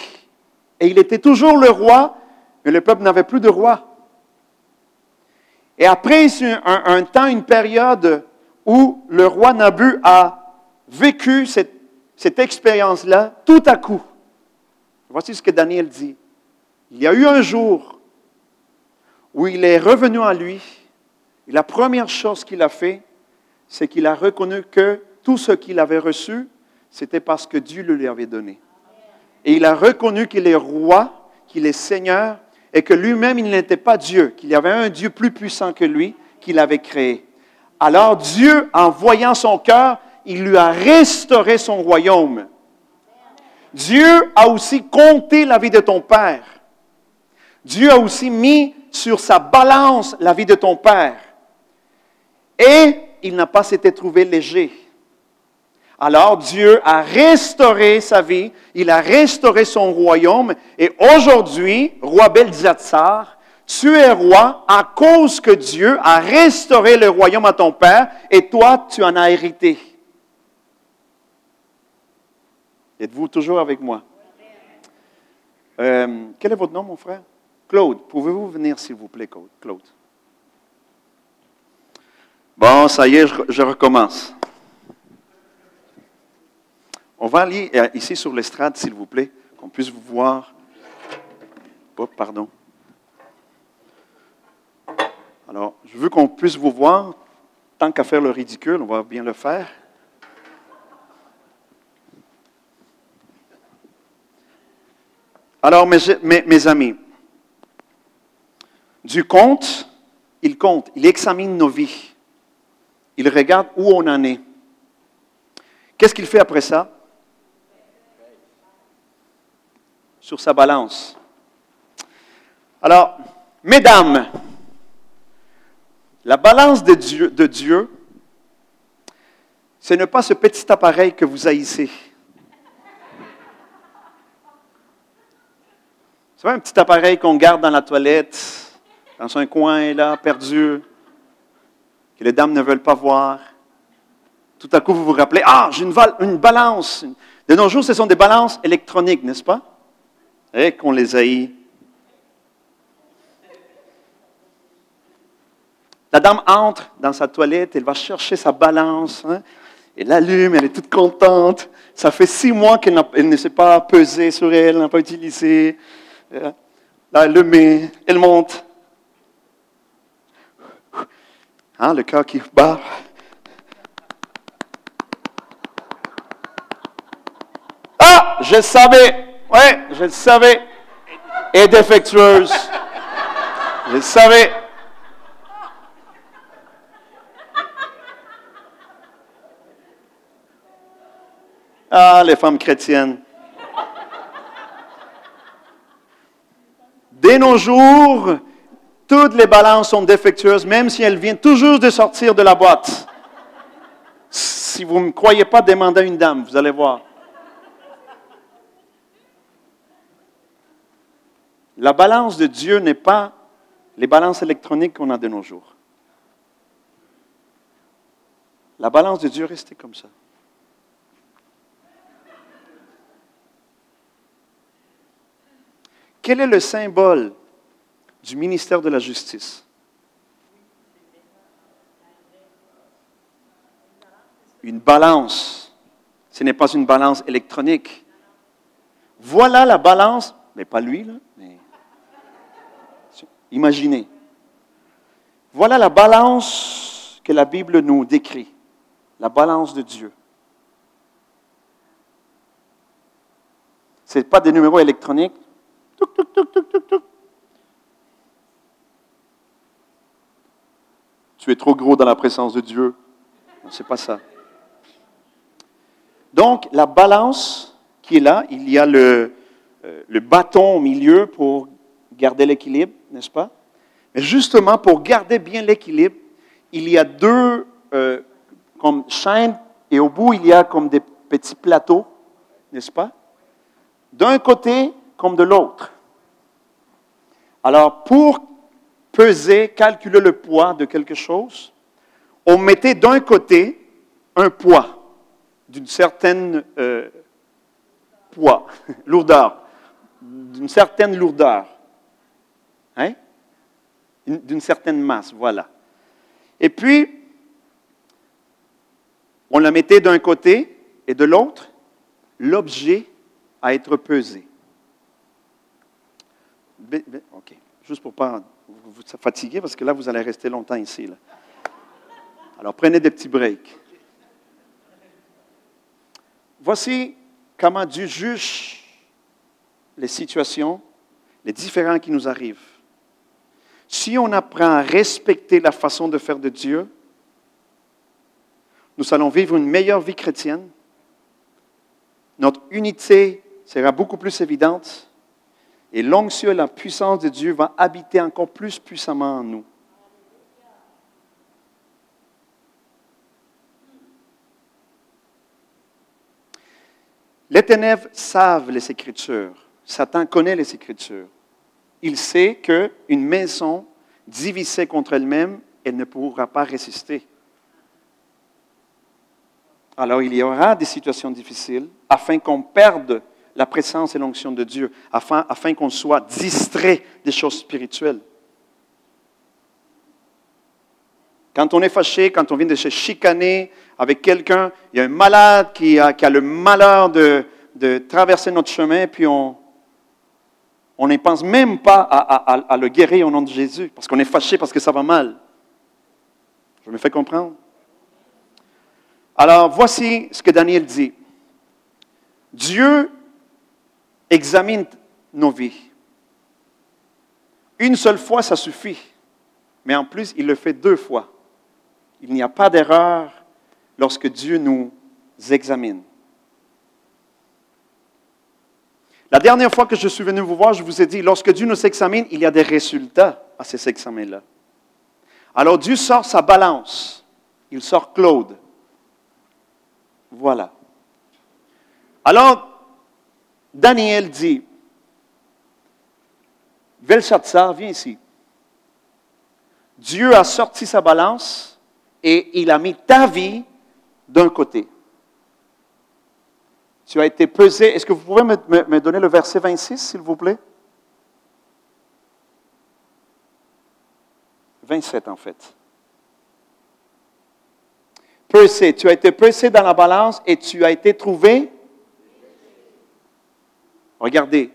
S1: Et il était toujours le roi, mais le peuple n'avait plus de roi. Et après un, temps, une période où le roi Nabu a vécu cette, cette expérience-là, tout à coup, voici ce que Daniel dit. Il y a eu un jour où il est revenu à lui, et la première chose qu'il a fait, c'est qu'il a reconnu que tout ce qu'il avait reçu, c'était parce que Dieu le lui avait donné. Et il a reconnu qu'il est roi, qu'il est Seigneur, et que lui-même, il n'était pas Dieu, qu'il y avait un Dieu plus puissant que lui qu'il avait créé. Alors Dieu, en voyant son cœur, il lui a restauré son royaume. Dieu a aussi compté la vie de ton père. Dieu a aussi mis sur sa balance la vie de ton père. Et il n'a pas s'était trouvé léger. Alors Dieu a restauré sa vie, il a restauré son royaume, et aujourd'hui, roi Belzatsar, tu es roi à cause que Dieu a restauré le royaume à ton père, et toi, tu en as hérité. Êtes-vous toujours avec moi? Euh, quel est votre nom, mon frère? Claude. Pouvez-vous venir, s'il vous plaît, Claude? Bon, ça y est, je, recommence. On va aller euh, ici sur l'estrade, s'il vous plaît, qu'on puisse vous voir. Oh, pardon. Alors, je veux qu'on puisse vous voir. Tant qu'à faire le ridicule, on va bien le faire. Alors, mes, mes, amis, du compte, il compte, il examine nos vies. Il regarde où on en est. Qu'est-ce qu'il fait après ça? Sur sa balance. Alors, mesdames, la balance de Dieu, de Dieu ce n'est pas ce petit appareil que vous haïssez. C'est un petit appareil qu'on garde dans la toilette, dans un coin là, perdu, que les dames ne veulent pas voir. Tout à coup, vous vous rappelez, ah, j'ai une, une, balance. De nos jours, ce sont des balances électroniques, n'est-ce pas? Et qu'on les haït. La dame entre dans sa toilette, elle va chercher sa balance, hein, elle l'allume, elle est toute contente. Ça fait six mois qu'elle ne s'est pas pesée sur elle, n'a pas utilisé. Là, elle le met, elle monte. Hein, le cœur qui bat. Ah, je savais. Oui, je le savais. Et défectueuse. Je le savais. Ah, les femmes chrétiennes. Dès nos jours, toutes les balances sont défectueuses, même si elles viennent toujours de sortir de la boîte. Si vous ne me croyez pas, demandez à une dame, vous allez voir. La balance de Dieu n'est pas les balances électroniques qu'on a de nos jours. La balance de Dieu restait comme ça. Quel est le symbole du ministère de la Justice? Une balance. Ce n'est pas une balance électronique. Voilà la balance, mais pas lui, là, imaginez. Voilà la balance que la Bible nous décrit, la balance de Dieu. Ce n'est pas des numéros électroniques, tu es trop gros dans la présence de Dieu. Ce n'est pas ça. Donc, la balance qui est là, il y a le, euh, le bâton au milieu pour garder l'équilibre, n'est-ce pas? Mais justement, pour garder bien l'équilibre, il y a deux euh, comme chaînes et au bout, il y a comme des petits plateaux, n'est-ce pas? D'un côté, comme de l'autre. Alors, pour peser, calculer le poids de quelque chose, on mettait d'un côté un poids d'une certaine euh, poids, (laughs) lourdeur, d'une certaine lourdeur, hein? d'une certaine masse, voilà. Et puis, on la mettait d'un côté et de l'autre, l'objet à être pesé. OK. Juste pour ne pas vous fatiguer, parce que là, vous allez rester longtemps ici. Alors, prenez des petits breaks. Voici comment Dieu juge les situations, les différents qui nous arrivent. Si on apprend à respecter la façon de faire de Dieu, nous allons vivre une meilleure vie chrétienne. Notre unité sera beaucoup plus évidente et l'onction et la puissance de Dieu va habiter encore plus puissamment en nous. Les ténèbres savent les Écritures. Satan connaît les Écritures. Il sait qu'une maison divisée contre elle-même, elle ne pourra pas résister. Alors il y aura des situations difficiles afin qu'on perde la présence et l'onction de Dieu, afin, qu'on soit distrait des choses spirituelles. Quand on est fâché, quand on vient de se chicaner avec quelqu'un, il y a un malade qui a, qui a le malheur de, de traverser notre chemin, puis on, on ne pense même pas à, à, le guérir au nom de Jésus, parce qu'on est fâché parce que ça va mal. Je me fais comprendre? Alors, voici ce que Daniel dit. Dieu examine nos vies. Une seule fois, ça suffit. Mais en plus, il le fait deux fois. Il n'y a pas d'erreur lorsque Dieu nous examine. La dernière fois que je suis venu vous voir, je vous ai dit, lorsque Dieu nous examine, il y a des résultats à ces examens-là. Alors Dieu sort sa balance. Il sort Claude. Voilà. Alors, Daniel dit, Belshazzar, viens ici. Dieu a sorti sa balance et il a mis ta vie d'un côté. Tu as été pesé. Est-ce que vous pouvez me, donner le verset 26, s'il vous plaît? 27, en fait. Pesé. Tu as été pesé dans la balance et tu as été trouvé. Regardez.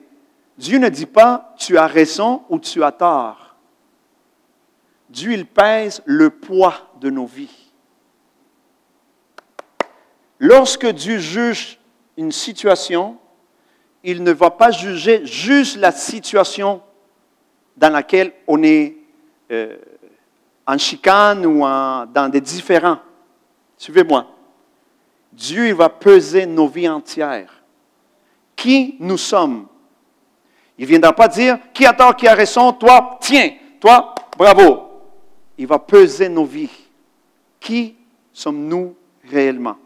S1: Dieu ne dit pas tu as raison ou tu as tort. Dieu, il pèse le poids de nos vies. Lorsque Dieu juge une situation, il ne va pas juger juste la situation dans laquelle on est euh, en chicane ou dans des différends. Suivez-moi. Dieu il va peser nos vies entières. Qui nous sommes? Il ne viendra pas dire qui a tort, qui a raison, toi, tiens, toi, bravo. Il va peser nos vies. Qui sommes-nous réellement?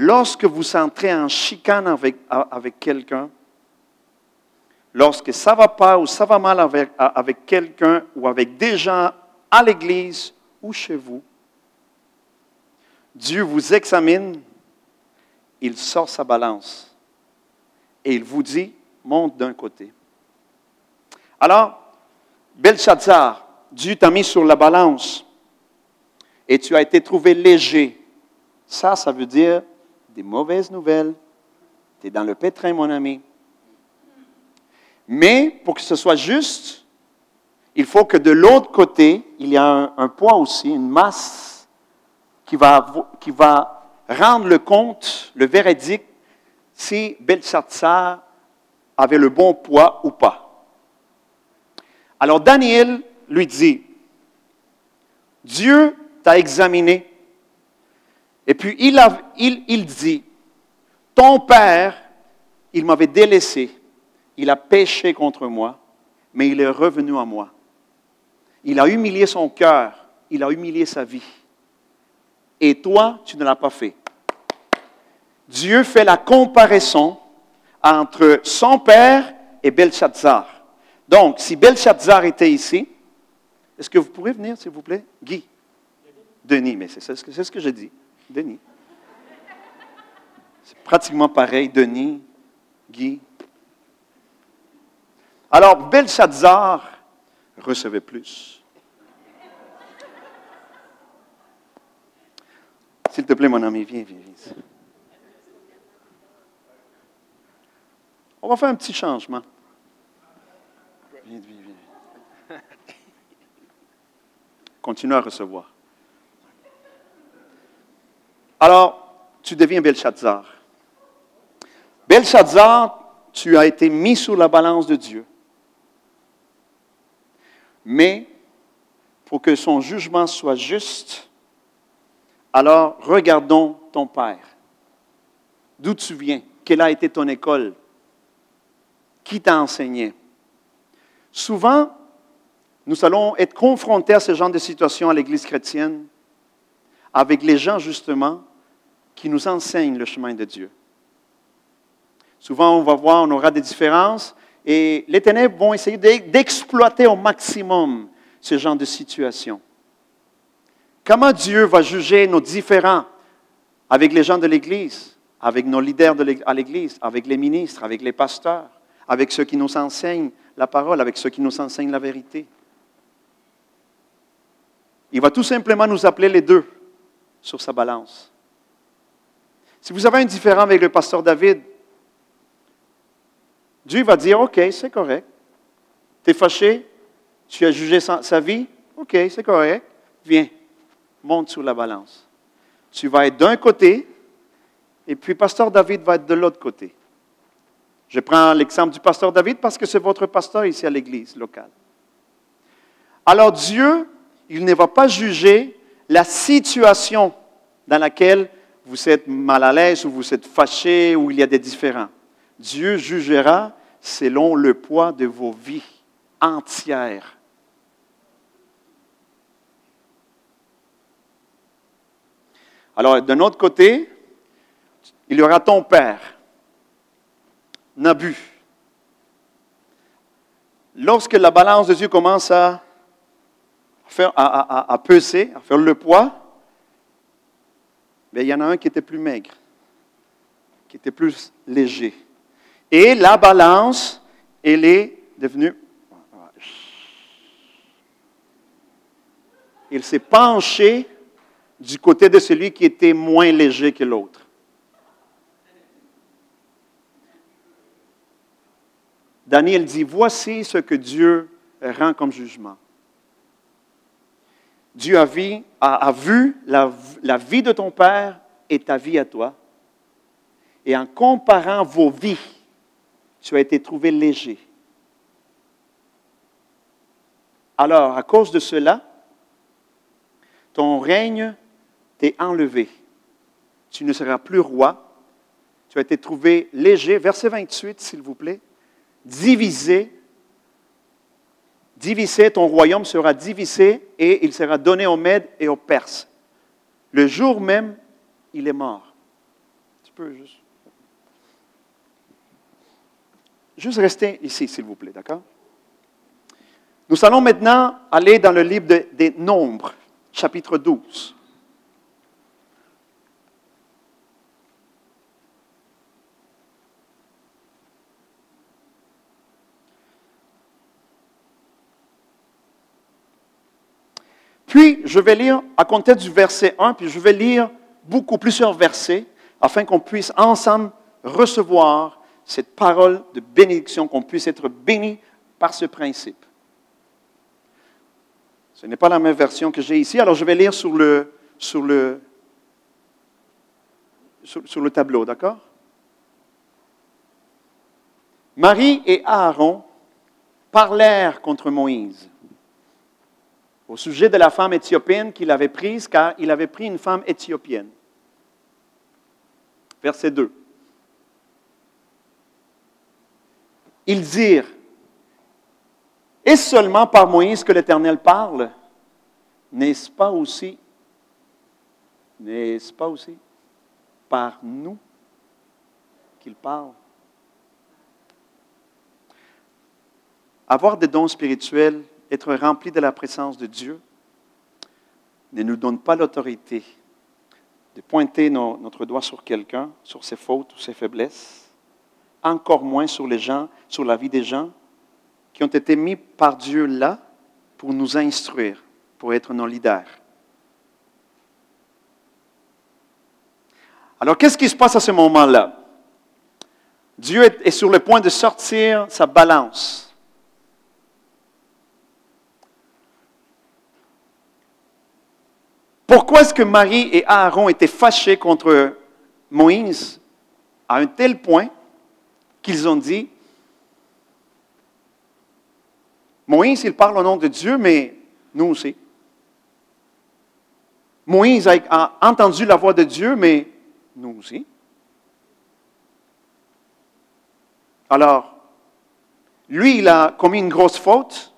S1: Lorsque vous entrez en chicane avec, quelqu'un, lorsque ça va pas ou ça va mal avec, avec quelqu'un ou avec des gens à l'église ou chez vous, Dieu vous examine, il sort sa balance et il vous dit, monte d'un côté. Alors, Belshazzar, Dieu t'a mis sur la balance et tu as été trouvé léger. Ça, ça veut dire des mauvaises nouvelles. Tu es dans le pétrin, mon ami. Mais pour que ce soit juste, il faut que de l'autre côté, il y a un, poids aussi, une masse qui va, qui va rendre le compte, le verdict si Belshazzar avait le bon poids ou pas. Alors Daniel lui dit, Dieu t'a examiné. Et puis il, dit, ton père, il m'avait délaissé, il a péché contre moi, mais il est revenu à moi. Il a humilié son cœur, il a humilié sa vie. Et toi, tu ne l'as pas fait. Dieu fait la comparaison entre son père et Belshazzar. Donc, si Belshazzar était ici, est-ce que vous pourrez venir, s'il vous plaît? Guy. Denis, mais c'est ce que je dis. Denis. C'est pratiquement pareil, Denis, Guy. Alors, Belshazzar recevait plus. S'il te plaît, mon ami, viens, viens, viens. On va faire un petit changement. Viens, viens. Continue à recevoir. Alors, tu deviens Belshazzar. Belshazzar, tu as été mis sous la balance de Dieu. Mais, pour que son jugement soit juste, alors regardons ton Père. D'où tu viens? Quelle a été ton école? Qui t'a enseigné? Souvent, nous allons être confrontés à ce genre de situation à l'Église chrétienne avec les gens justement qui nous enseignent le chemin de Dieu. Souvent, on va voir, on aura des différences et les ténèbres vont essayer d'exploiter au maximum ce genre de situation. Comment Dieu va juger nos différends avec les gens de l'Église, avec nos leaders à l'Église, avec les ministres, avec les pasteurs? avec ceux qui nous enseignent la parole, avec ceux qui nous enseignent la vérité? Il va tout simplement nous appeler les deux sur sa balance. Si vous avez un différent avec le pasteur David, Dieu va dire, OK, c'est correct. Tu es fâché, tu as jugé sa, vie, OK, c'est correct. Viens, monte sur la balance. Tu vas être d'un côté, et puis pasteur David va être de l'autre côté. Je prends l'exemple du pasteur David parce que c'est votre pasteur ici à l'église locale. Alors Dieu, il ne va pas juger la situation dans laquelle vous êtes mal à l'aise ou vous êtes fâché ou il y a des différends. Dieu jugera selon le poids de vos vies entières. Alors, d'un autre côté, il y aura ton père, Nabu. Lorsque la balance de Dieu commence à, à peser, à faire le poids, il y en a un qui était plus maigre, qui était plus léger. Et la balance, elle est devenue... Il s'est penché du côté de celui qui était moins léger que l'autre. Daniel dit, voici ce que Dieu rend comme jugement. Dieu a vu, la, la vie de ton père et ta vie à toi. Et en comparant vos vies, tu as été trouvé léger. Alors, à cause de cela, ton règne t'est enlevé. Tu ne seras plus roi. Tu as été trouvé léger. Verset 28, s'il vous plaît. Divisé. Divisé, ton royaume sera divisé et il sera donné aux Mèdes et aux Perses. Le jour même, il est mort. Tu peux juste. Juste rester ici, s'il vous plaît, d'accord? Nous allons maintenant aller dans le livre des Nombres, chapitre 12. Puis, je vais lire à compter du verset 1, puis je vais lire beaucoup plusieurs versets afin qu'on puisse ensemble recevoir cette parole de bénédiction, qu'on puisse être béni par ce principe. Ce n'est pas la même version que j'ai ici, alors je vais lire sur le, sur le, sur, le tableau, d'accord? Marie et Aaron parlèrent contre Moïse au sujet de la femme éthiopienne qu'il avait prise, car il avait pris une femme éthiopienne. Verset 2. Ils dirent, est-ce seulement par Moïse que l'Éternel parle N'est-ce pas aussi, n'est-ce pas aussi par nous qu'il parle Avoir des dons spirituels, être rempli de la présence de Dieu, ne nous donne pas l'autorité de pointer notre doigt sur quelqu'un, sur ses fautes ou ses faiblesses encore moins sur les gens, sur la vie des gens qui ont été mis par Dieu là pour nous instruire, pour être nos leaders. Alors, qu'est-ce qui se passe à ce moment-là? Dieu est sur le point de sortir sa balance. Pourquoi est-ce que Marie et Aaron étaient fâchés contre Moïse à un tel point qu'ils ont dit, Moïse, il parle au nom de Dieu, mais nous aussi. Moïse a entendu la voix de Dieu, mais nous aussi. Alors, lui, il a commis une grosse faute.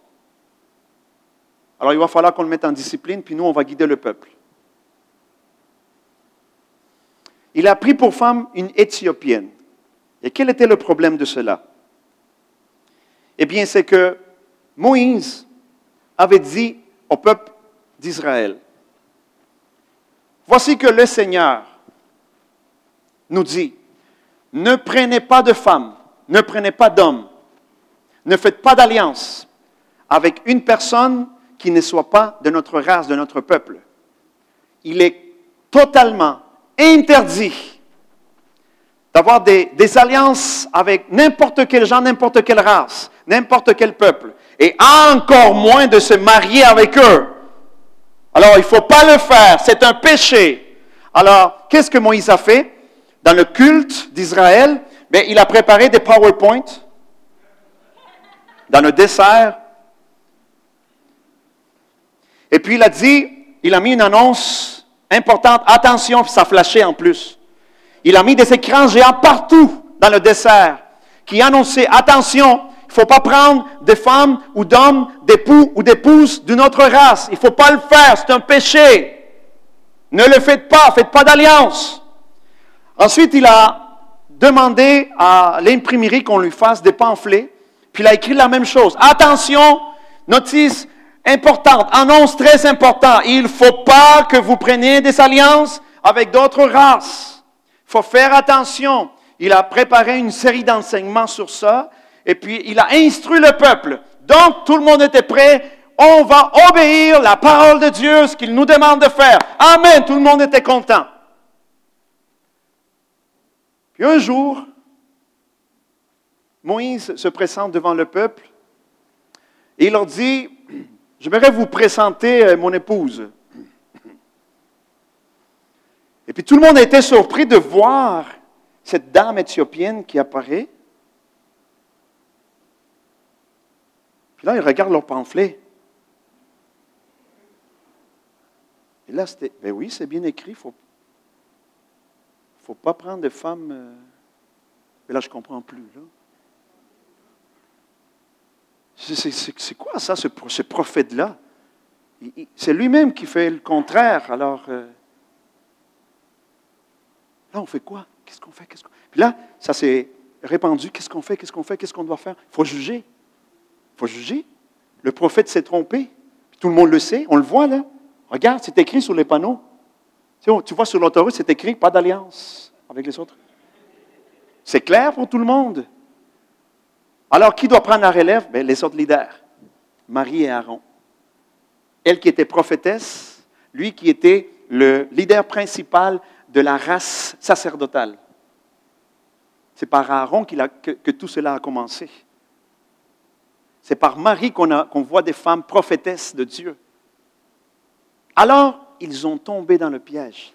S1: Alors, il va falloir qu'on le mette en discipline, puis nous, on va guider le peuple. Il a pris pour femme une Éthiopienne. Et quel était le problème de cela? Eh bien, c'est que Moïse avait dit au peuple d'Israël, voici que le Seigneur nous dit, ne prenez pas de femme, ne prenez pas d'homme, ne faites pas d'alliance avec une personne qui ne soit pas de notre race, de notre peuple. Il est totalement interdit d'avoir des, alliances avec n'importe quel genre, n'importe quelle race, n'importe quel peuple, et encore moins de se marier avec eux. Alors, il ne faut pas le faire, c'est un péché. Alors, qu'est-ce que Moïse a fait dans le culte d'Israël? Bien, il a préparé des PowerPoints dans le dessert. Et puis, il a dit, il a mis une annonce importante. Attention, ça flashait en plus. Il a mis des écrans géants partout dans le dessert qui annonçaient, attention, il ne faut pas prendre des femmes ou d'hommes, d'époux ou d'épouses d'une autre race. Il ne faut pas le faire, c'est un péché. Ne le faites pas, faites pas d'alliance. Ensuite, il a demandé à l'imprimerie qu'on lui fasse des pamphlets, puis il a écrit la même chose. Attention, notice importante, annonce très importante. Il ne faut pas que vous preniez des alliances avec d'autres races. Il faut faire attention. Il a préparé une série d'enseignements sur ça, et puis il a instruit le peuple. Donc, tout le monde était prêt. On va obéir la parole de Dieu, ce qu'il nous demande de faire. Amen. Tout le monde était content. Puis un jour, Moïse se présente devant le peuple et il leur dit, je voudrais vous présenter euh, mon épouse. Et puis tout le monde été surpris de voir cette dame éthiopienne qui apparaît. Puis là, ils regardent leur pamphlet. Et là, c'était, ben oui, c'est bien écrit, il faut, faut pas prendre de femmes. Euh, mais là, je ne comprends plus. C'est, quoi ça, ce, prophète-là? C'est lui-même qui fait le contraire. Alors, euh, Là, on fait quoi? Qu'est-ce qu'on fait? Puis là, ça s'est répandu. Qu'est-ce qu'on fait? Qu'est-ce qu'on fait? Qu'est-ce qu'on doit faire? Il faut juger. Il faut juger. Le prophète s'est trompé. tout le monde le sait. On le voit là. Regarde, c'est écrit sur les panneaux. Tu vois, sur l'autoroute, c'est écrit pas d'alliance avec les autres. C'est clair pour tout le monde. Alors, qui doit prendre la relève? Bien, les autres leaders. Marie et Aaron. Elle qui était prophétesse, lui qui était le leader principal de la race sacerdotale. C'est par Aaron que, tout cela a commencé. C'est par Marie qu'on voit des femmes prophétesses de Dieu. Alors, ils ont tombé dans le piège.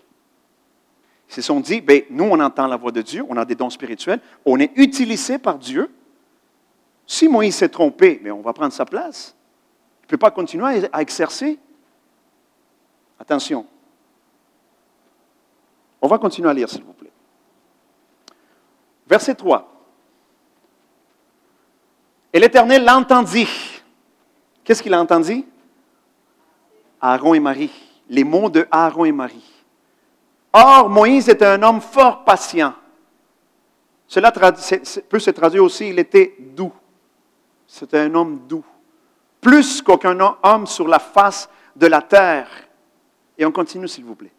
S1: Ils se sont dit, ben, nous, on entend la voix de Dieu, on a des dons spirituels, on est utilisé par Dieu. Si Moïse s'est trompé, mais on va prendre sa place. Il ne peut pas continuer à exercer. Attention, on va continuer à lire, s'il vous plaît. Verset 3. Et l'Éternel l'entendit. Qu'est-ce qu'il a entendu? Aaron et Marie. Les mots de Aaron et Marie. Or, Moïse était un homme fort patient. Cela peut se traduire aussi, il était doux. C'était un homme doux. Plus qu'aucun homme sur la face de la terre. Et on continue, s'il vous plaît.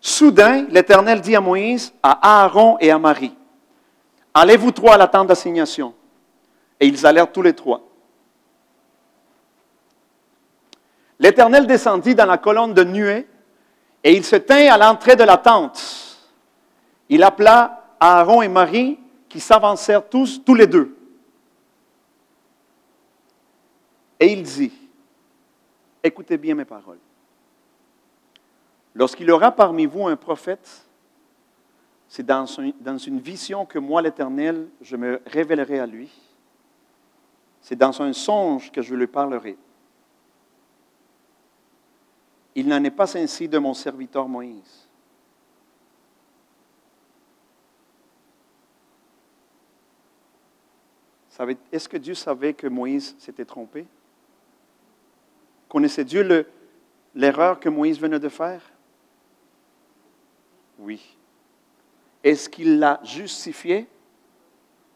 S1: Soudain, l'Éternel dit à Moïse, à Aaron et à Marie, Allez-vous trois à la tente d'assignation. Et ils allèrent tous les trois. L'Éternel descendit dans la colonne de nuée et il se tint à l'entrée de la tente. Il appela Aaron et Marie qui s'avancèrent tous, tous les deux. Et il dit, écoutez bien mes paroles. Lorsqu'il aura parmi vous un prophète, c'est dans, une vision que moi, l'Éternel, je me révélerai à lui. C'est dans un songe que je lui parlerai. Il n'en est pas ainsi de mon serviteur Moïse. Est-ce que Dieu savait que Moïse s'était trompé? Connaissait Dieu l'erreur que Moïse venait de faire? Oui. Est-ce qu'il l'a justifié?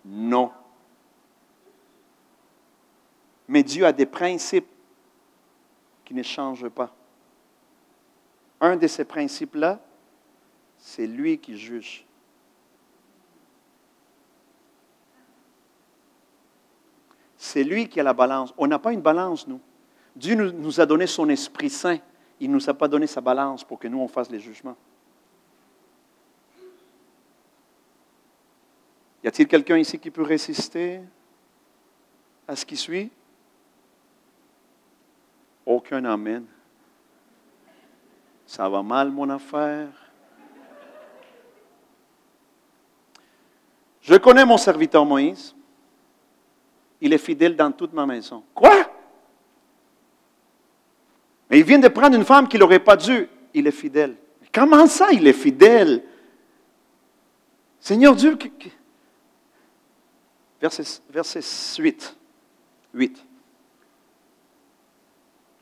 S1: Non. Mais Dieu a des principes qui ne changent pas. Un de ces principes-là, c'est lui qui juge. C'est lui qui a la balance. On n'a pas une balance, nous. Dieu nous, a donné son Esprit Saint. Il ne nous a pas donné sa balance pour que nous, on fasse les jugements. Y a-t-il quelqu'un ici qui peut résister à ce qui suit? Aucun Amen. Ça va mal, mon affaire. Je connais mon serviteur Moïse. Il est fidèle dans toute ma maison. Quoi? Mais il vient de prendre une femme qu'il n'aurait pas dû. Il est fidèle. Comment ça, il est fidèle? Seigneur Dieu, verset, verset 8. 8.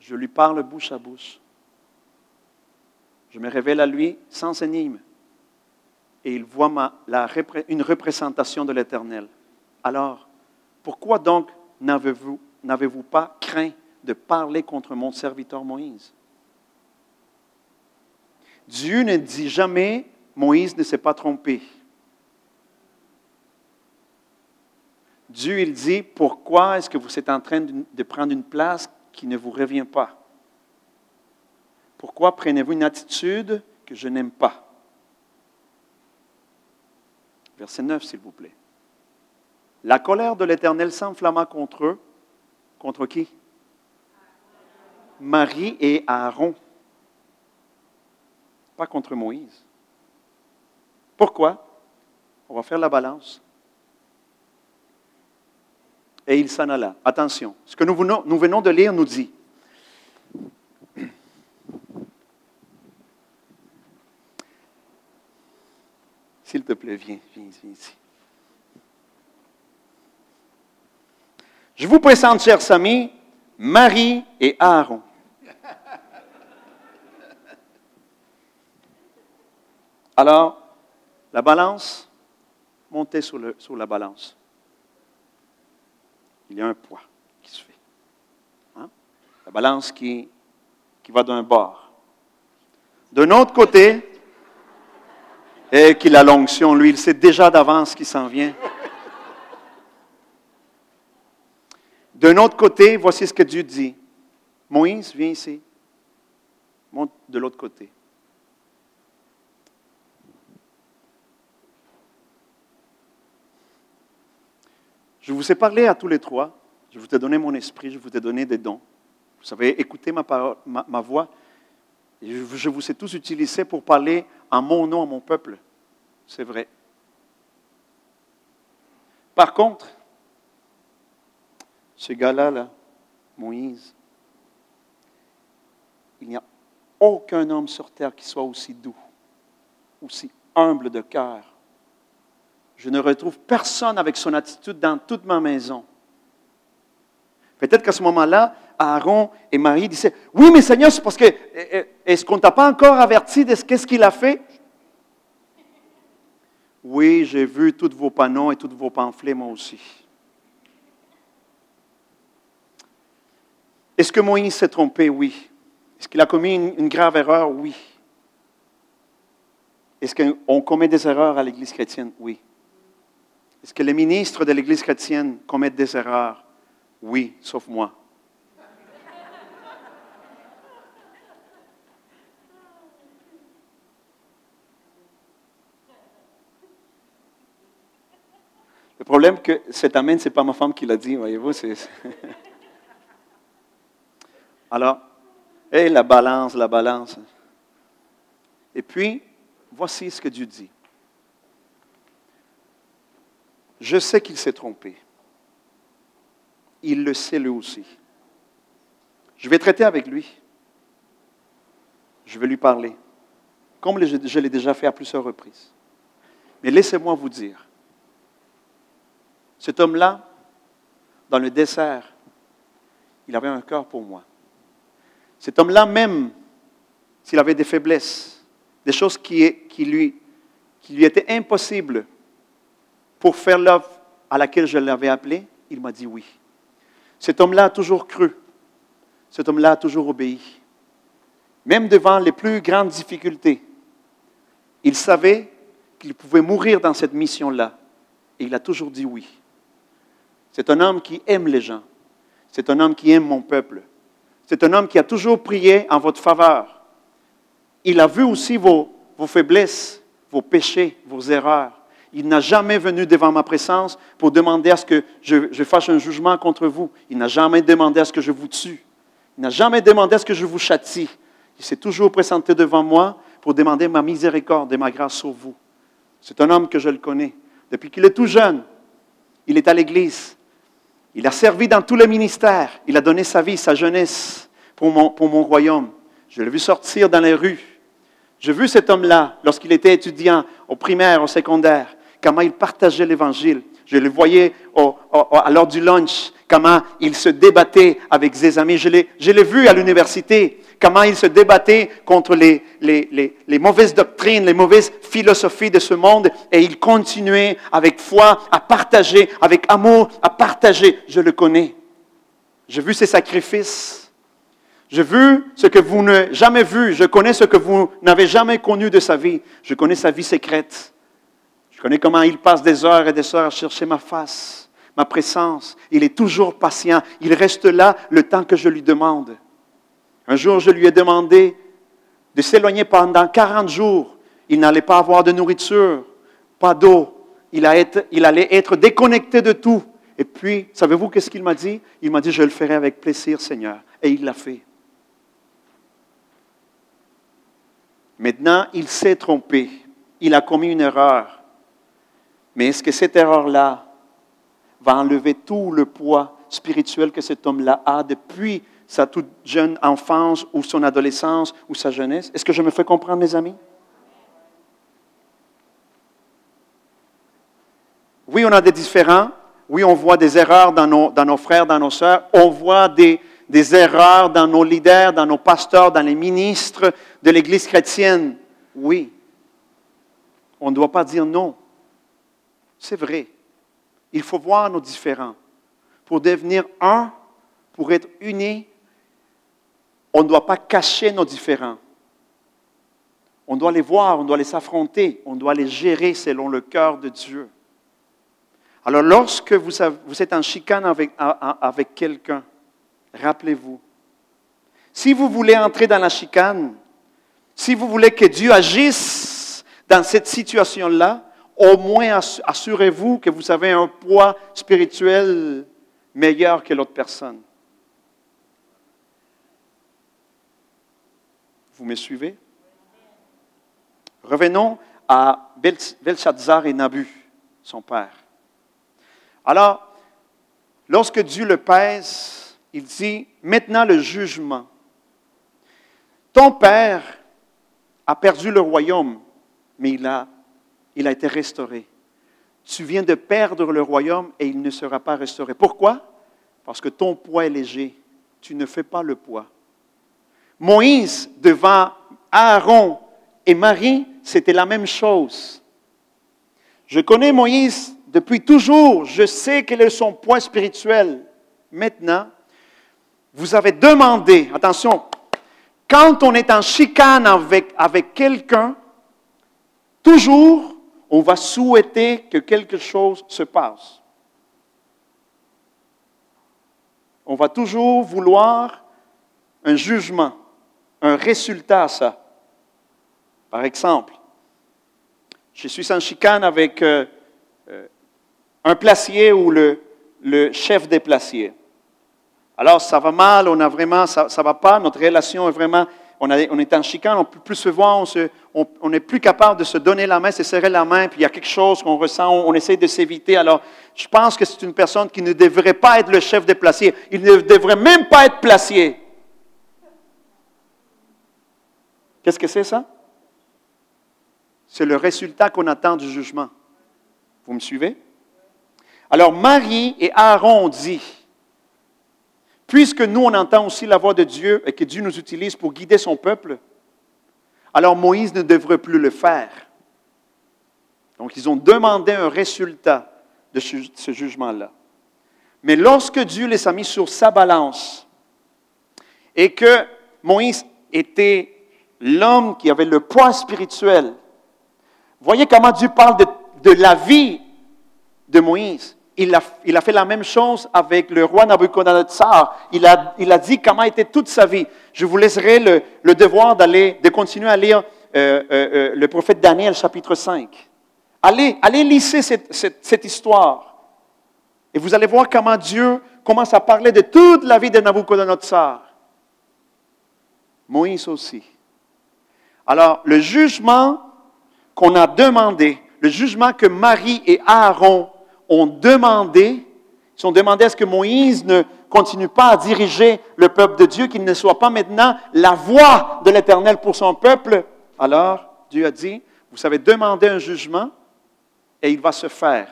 S1: Je lui parle bouche à bouche. Je me révèle à lui sans énigme. Et il voit ma, une représentation de l'Éternel. Alors, pourquoi donc n'avez-vous pas craint de parler contre mon serviteur Moïse? Dieu ne dit jamais, Moïse ne s'est pas trompé. Dieu, il dit, pourquoi est-ce que vous êtes en train de prendre une place qui ne vous revient pas? Pourquoi prenez-vous une attitude que je n'aime pas? Verset 9, s'il vous plaît. La colère de l'Éternel s'enflamma contre eux. Contre qui? Marie et Aaron. Pas contre Moïse. Pourquoi? On va faire la balance et il s'en alla. Attention, ce que nous venons, de lire nous dit, S'il te plaît, viens, viens, viens ici. Je vous présente, chers amis, Marie et Aaron. Alors, la balance, montez sur, la balance il y a un poids qui se fait. Hein? La balance qui, qui va d'un bord. D'un autre côté, et qu'il a l'onction, lui, il sait déjà d'avance qui s'en vient. D'un autre côté, voici ce que Dieu dit. Moïse, viens ici. Monte de l'autre côté. Je vous ai parlé à tous les trois. Je vous ai donné mon esprit, je vous ai donné des dons. Vous avez écouté ma, voix. je, vous ai tous utilisé pour parler en mon nom à mon peuple. C'est vrai. Par contre, ce gars-là, là, Moïse, il n'y a aucun homme sur terre qui soit aussi doux, aussi humble de cœur, je ne retrouve personne avec son attitude dans toute ma maison. Peut-être qu'à ce moment-là, Aaron et Marie disaient, oui, mais Seigneur, c'est parce que, eh, eh, est-ce qu'on ne t'a pas encore averti de ce qu'il a fait? Oui, j'ai vu tous vos panneaux et tous vos pamphlets, moi aussi. Est-ce que Moïse s'est trompé? Oui. Est-ce qu'il a commis une grave erreur? Oui. Est-ce qu'on commet des erreurs à l'Église chrétienne? Oui. Est-ce que les ministres de l'Église chrétienne commettent des erreurs? Oui, sauf moi. Le problème que cet amène, ce n'est pas ma femme qui l'a dit, voyez-vous. (laughs) Alors, et la balance, la balance. Et puis, voici ce que Dieu dit. Je sais qu'il s'est trompé. Il le sait lui aussi. Je vais traiter avec lui. Je vais lui parler, comme je l'ai déjà fait à plusieurs reprises. Mais laissez-moi vous dire, cet homme-là, dans le dessert, il avait un cœur pour moi. Cet homme-là, même s'il avait des faiblesses, des choses qui, qui, lui, qui lui étaient impossibles pour faire l'œuvre à laquelle je l'avais appelé Il m'a dit oui. Cet homme-là a toujours cru. Cet homme-là a toujours obéi. Même devant les plus grandes difficultés, il savait qu'il pouvait mourir dans cette mission-là. Et il a toujours dit oui. C'est un homme qui aime les gens. C'est un homme qui aime mon peuple. C'est un homme qui a toujours prié en votre faveur. Il a vu aussi vos, vos faiblesses, vos péchés, vos erreurs. Il n'a jamais venu devant ma présence pour demander à ce que je, fasse un jugement contre vous. Il n'a jamais demandé à ce que je vous tue. Il n'a jamais demandé à ce que je vous châtie. Il s'est toujours présenté devant moi pour demander ma miséricorde et ma grâce sur vous. C'est un homme que je le connais. Depuis qu'il est tout jeune, il est à l'Église. Il a servi dans tous les ministères. Il a donné sa vie, sa jeunesse pour mon royaume. Je l'ai vu sortir dans les rues. J'ai vu cet homme-là lorsqu'il était étudiant au primaire, au secondaire, comment il partageait l'Évangile. Je le voyais au, à l'heure du lunch, comment il se débattait avec ses amis. Je l'ai, je vu à l'université, comment il se débattait contre les, les, les, mauvaises doctrines, les mauvaises philosophies de ce monde, et il continuait avec foi à partager, avec amour à partager. Je le connais. J'ai vu ses sacrifices. J'ai vu ce que vous n'avez jamais vu. Je connais ce que vous n'avez jamais connu de sa vie. Je connais sa vie secrète. Connais comment il passe des heures et des heures à chercher ma face, ma présence. Il est toujours patient. Il reste là le temps que je lui demande. Un jour, je lui ai demandé de s'éloigner pendant 40 jours. Il n'allait pas avoir de nourriture, pas d'eau. Il, il, allait être déconnecté de tout. Et puis, savez-vous qu'est-ce qu'il m'a dit? Il m'a dit, je le ferai avec plaisir, Seigneur. Et il l'a fait. Maintenant, il s'est trompé. Il a commis une erreur. Mais est-ce que cette erreur-là va enlever tout le poids spirituel que cet homme-là a depuis sa toute jeune enfance ou son adolescence ou sa jeunesse? Est-ce que je me fais comprendre, mes amis? Oui, on a des différends. Oui, on voit des erreurs dans nos, frères, dans nos sœurs. On voit des erreurs dans nos leaders, dans nos pasteurs, dans les ministres de l'Église chrétienne. Oui. On ne doit pas dire non. C'est vrai. Il faut voir nos différends. Pour devenir un, pour être unis, on ne doit pas cacher nos différends. On doit les voir, on doit les affronter, on doit les gérer selon le cœur de Dieu. Alors lorsque vous, êtes en chicane avec, avec quelqu'un, Rappelez-vous, si vous voulez entrer dans la chicane, si vous voulez que Dieu agisse dans cette situation-là, au moins assurez-vous que vous avez un poids spirituel meilleur que l'autre personne. Vous me suivez? Revenons à Belshazzar et Nabu, son père. Alors, lorsque Dieu le pèse, il dit, maintenant le jugement. Ton père a perdu le royaume, mais il a, il a été restauré. Tu viens de perdre le royaume et il ne sera pas restauré. Pourquoi? Parce que ton poids est léger. Tu ne fais pas le poids. Moïse, devant Aaron et Marie, c'était la même chose. Je connais Moïse depuis toujours. Je sais quel est son poids spirituel. Maintenant, vous avez demandé, attention, quand on est en chicane avec, avec quelqu'un, toujours, on va souhaiter que quelque chose se passe. On va toujours vouloir un jugement, un résultat à ça. Par exemple, je suis en chicane avec euh, euh, un placier ou le, chef des placiers. Alors, ça va mal, on a vraiment, ça ne va pas, notre relation est vraiment, on, on est en chicane, on ne peut plus se voir, on n'est plus capable de se donner la main, se serrer la main, puis il y a quelque chose qu'on ressent, on, essaie de s'éviter. Alors, je pense que c'est une personne qui ne devrait pas être le chef des placiers. Il ne devrait même pas être placier. Qu'est-ce que c'est ça? C'est le résultat qu'on attend du jugement. Vous me suivez? Alors, Marie et Aaron dit, Puisque nous, on entend aussi la voix de Dieu et que Dieu nous utilise pour guider son peuple, alors Moïse ne devrait plus le faire. Donc, ils ont demandé un résultat de ce jugement-là. Mais lorsque Dieu les a mis sur sa balance et que Moïse était l'homme qui avait le poids spirituel, voyez comment Dieu parle de, la vie de Moïse. Il a, fait la même chose avec le roi Nabucodonosor. Il a, dit comment était toute sa vie. Je vous laisserai le, devoir d'aller, de continuer à lire euh, euh, euh, le prophète Daniel, chapitre 5. Allez, allez lisser cette histoire. Et vous allez voir comment Dieu commence à parler de toute la vie de Nabucodonosor. Moïse aussi. Alors, le jugement qu'on a demandé, le jugement que Marie et Aaron ont demandé, ils ont demandé à ce que Moïse ne continue pas à diriger le peuple de Dieu, qu'il ne soit pas maintenant la voix de l'Éternel pour son peuple. Alors, Dieu a dit, vous savez demander un jugement et il va se faire.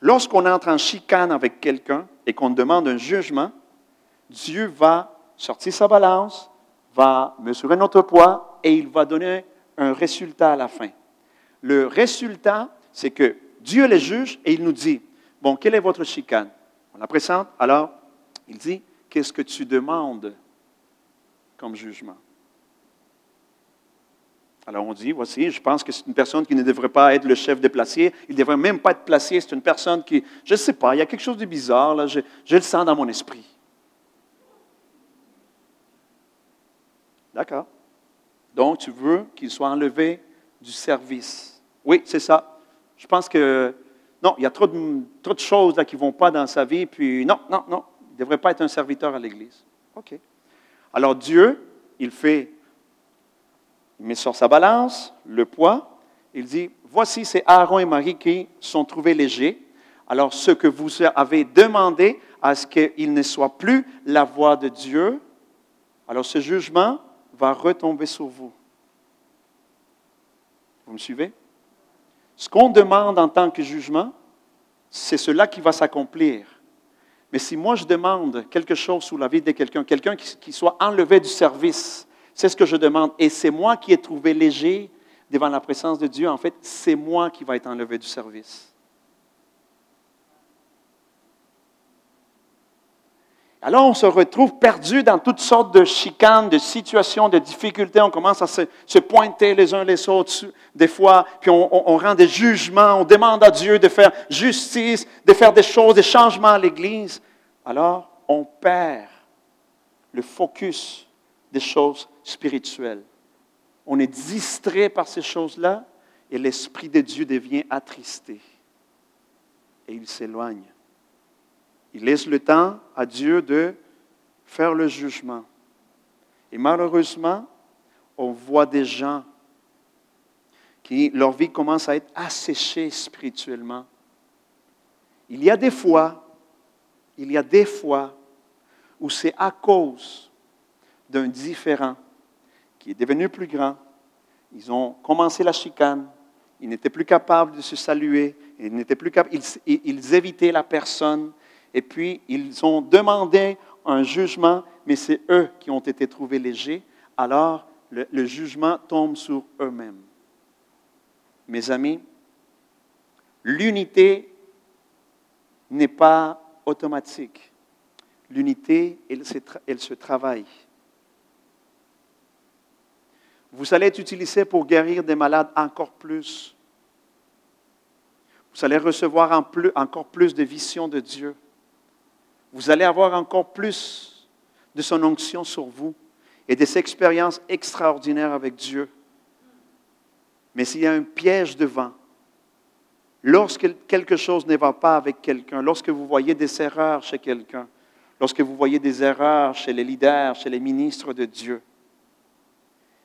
S1: Lorsqu'on entre en chicane avec quelqu'un et qu'on demande un jugement, Dieu va sortir sa balance, va mesurer notre poids et il va donner un résultat à la fin. Le résultat, c'est que Dieu les juge et il nous dit, bon, quelle est votre chicane? On la présente, alors il dit, qu'est-ce que tu demandes comme jugement? Alors on dit, voici, je pense que c'est une personne qui ne devrait pas être le chef de placier, il ne devrait même pas être placé, c'est une personne qui, je ne sais pas, il y a quelque chose de bizarre, là, je le sens dans mon esprit. D'accord. Donc, tu veux qu'il soit enlevé du service. Oui, c'est ça. Je pense que, non, il y a trop de, trop de choses là, qui ne vont pas dans sa vie, puis non, non, non, il ne devrait pas être un serviteur à l'Église. OK. Alors Dieu, il fait il met sur sa balance le poids. Il dit, voici, c'est Aaron et Marie qui sont trouvés légers. Alors, ce que vous avez demandé à ce qu'il ne soit plus la voix de Dieu, alors ce jugement va retomber sur vous. Vous me suivez? Ce qu'on demande en tant que jugement, c'est cela qui va s'accomplir. Mais si moi je demande quelque chose sous la vie de quelqu'un, quelqu'un qui, soit enlevé du service, c'est ce que je demande. Et c'est moi qui ai trouvé léger devant la présence de Dieu. En fait, c'est moi qui va être enlevé du service. Alors, on se retrouve perdu dans toutes sortes de chicanes, de situations, de difficultés. On commence à se, pointer les uns les autres, des fois, puis on, on, rend des jugements, on demande à Dieu de faire justice, de faire des choses, des changements à l'Église. Alors, on perd le focus des choses spirituelles. On est distrait par ces choses-là et l'Esprit de Dieu devient attristé et il s'éloigne. Il laisse le temps à Dieu de faire le jugement. Et malheureusement, on voit des gens qui, leur vie commence à être asséchée spirituellement. Il y a des fois, il y a des fois où c'est à cause d'un différent qui est devenu plus grand. Ils ont commencé la chicane. Ils n'étaient plus capables de se saluer. Ils ils évitaient la personne. Et puis, ils ont demandé un jugement, mais c'est eux qui ont été trouvés légers. Alors, le, jugement tombe sur eux-mêmes. Mes amis, l'unité n'est pas automatique. L'unité, elle, elle se travaille. Vous allez être utilisé pour guérir des malades encore plus. Vous allez recevoir encore plus de visions de Dieu. Vous allez avoir encore plus de son onction sur vous et des expériences extraordinaires avec Dieu. Mais s'il y a un piège devant, lorsque quelque chose ne va pas avec quelqu'un, lorsque vous voyez des erreurs chez quelqu'un, lorsque vous voyez des erreurs chez les leaders, chez les ministres de Dieu,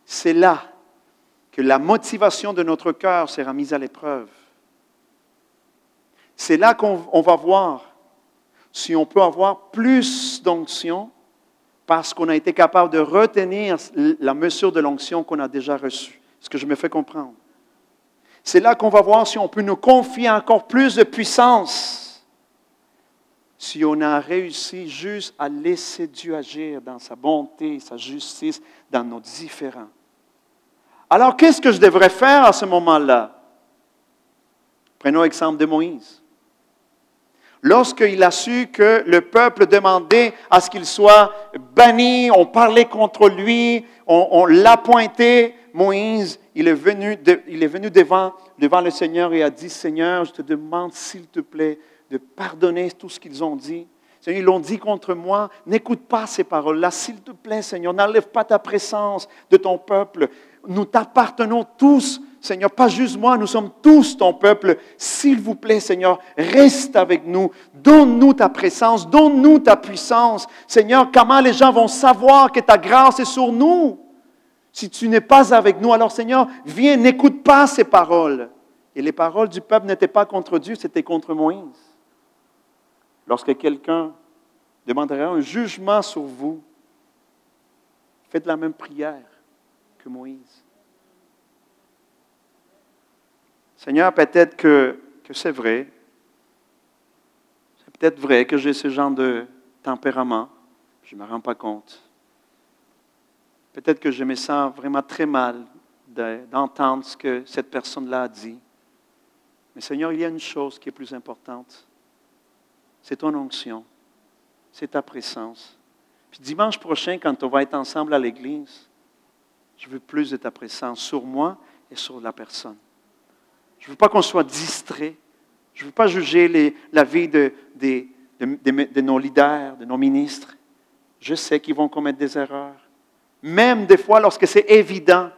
S1: c'est là que la motivation de notre cœur sera mise à l'épreuve. C'est là qu'on va voir si on peut avoir plus d'onction parce qu'on a été capable de retenir la mesure de l'onction qu'on a déjà reçue. Est-ce que je me fais comprendre? C'est là qu'on va voir si on peut nous confier encore plus de puissance, si on a réussi juste à laisser Dieu agir dans sa bonté, sa justice, dans nos différends. Alors, qu'est-ce que je devrais faire à ce moment-là? Prenons l'exemple de Moïse. Lorsqu'il a su que le peuple demandait à ce qu'il soit banni, on parlait contre lui, on, l'a pointé, Moïse, il est venu, il est venu devant, devant le Seigneur et a dit, Seigneur, je te demande, s'il te plaît, de pardonner tout ce qu'ils ont dit. Seigneur, ils l'ont dit contre moi. N'écoute pas ces paroles-là. S'il te plaît, Seigneur, n'enlève pas ta présence de ton peuple. Nous t'appartenons tous, Seigneur, pas juste moi, nous sommes tous ton peuple. S'il vous plaît, Seigneur, reste avec nous. Donne-nous ta présence, donne-nous ta puissance. Seigneur, comment les gens vont savoir que ta grâce est sur nous? Si tu n'es pas avec nous, alors Seigneur, viens, n'écoute pas ces paroles. Et les paroles du peuple n'étaient pas contre Dieu, c'était contre Moïse. Lorsque quelqu'un demanderait un jugement sur vous, faites la même prière que Moïse. Seigneur, peut-être que, c'est vrai. C'est peut-être vrai que j'ai ce genre de tempérament. Je ne me rends pas compte. Peut-être que je me sens vraiment très mal d'entendre ce que cette personne-là a dit. Mais Seigneur, il y a une chose qui est plus importante. C'est ton onction. C'est ta présence. Puis dimanche prochain, quand on va être ensemble à l'église, je veux plus de ta présence sur moi et sur la personne. Je ne veux pas qu'on soit distrait. Je ne veux pas juger la vie de, nos leaders, de nos ministres. Je sais qu'ils vont commettre des erreurs. Même des fois lorsque c'est évident.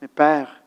S1: Mais Père,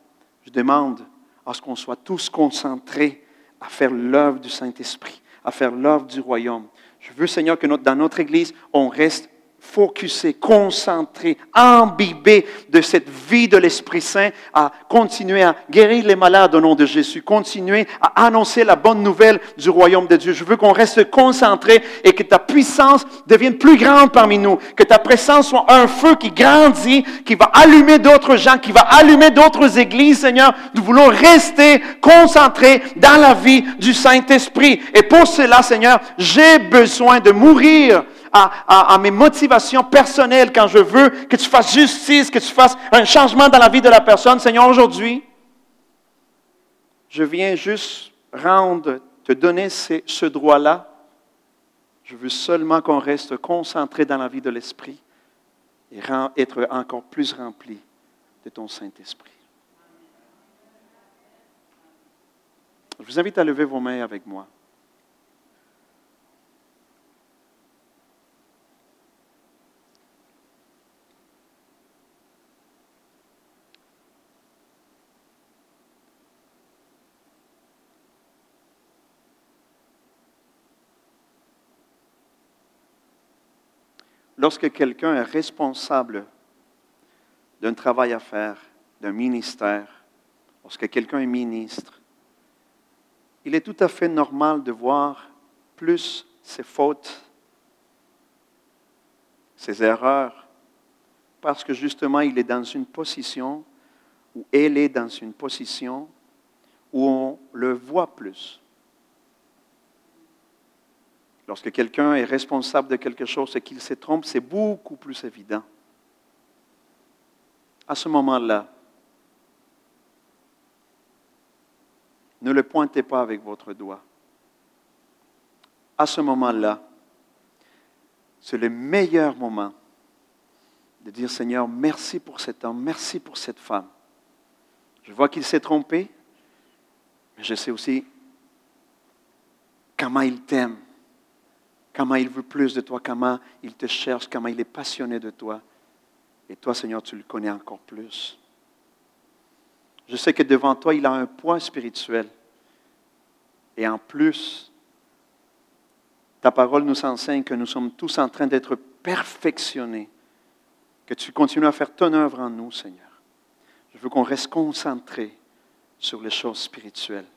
S1: je demande à ce qu'on soit tous concentrés à faire l'œuvre du Saint-Esprit, à faire l'œuvre du royaume. Je veux, Seigneur, que dans notre Église, on reste focusé, concentré, imbibé de cette vie de l'Esprit Saint, à continuer à guérir les malades au nom de Jésus, continuer à annoncer la bonne nouvelle du royaume de Dieu. Je veux qu'on reste concentré et que ta puissance devienne plus grande parmi nous, que ta présence soit un feu qui grandit, qui va allumer d'autres gens, qui va allumer d'autres églises, Seigneur. Nous voulons rester concentrés dans la vie du Saint-Esprit. Et pour cela, Seigneur, j'ai besoin de mourir à, mes motivations personnelles quand je veux que tu fasses justice, que tu fasses un changement dans la vie de la personne. Seigneur, aujourd'hui, je viens juste rendre, te donner ce droit-là. Je veux seulement qu'on reste concentré dans la vie de l'Esprit et être encore plus rempli de ton Saint-Esprit. Je vous invite à lever vos mains avec moi. Lorsque quelqu'un est responsable d'un travail à faire, d'un ministère, lorsque quelqu'un est ministre, il est tout à fait normal de voir plus ses fautes, ses erreurs, parce que justement il est dans une position, ou elle est dans une position où on le voit plus. Lorsque quelqu'un est responsable de quelque chose et qu'il se trompe, c'est beaucoup plus évident. À ce moment-là, ne le pointez pas avec votre doigt. À ce moment-là, c'est le meilleur moment de dire Seigneur, merci pour cet homme, merci pour cette femme. Je vois qu'il s'est trompé, mais je sais aussi comment il t'aime comment il veut plus de toi, comment il te cherche, comment il est passionné de toi. Et toi, Seigneur, tu le connais encore plus. Je sais que devant toi, il a un poids spirituel. Et en plus, ta parole nous enseigne que nous sommes tous en train d'être perfectionnés, que tu continues à faire ton œuvre en nous, Seigneur. Je veux qu'on reste concentré sur les choses spirituelles.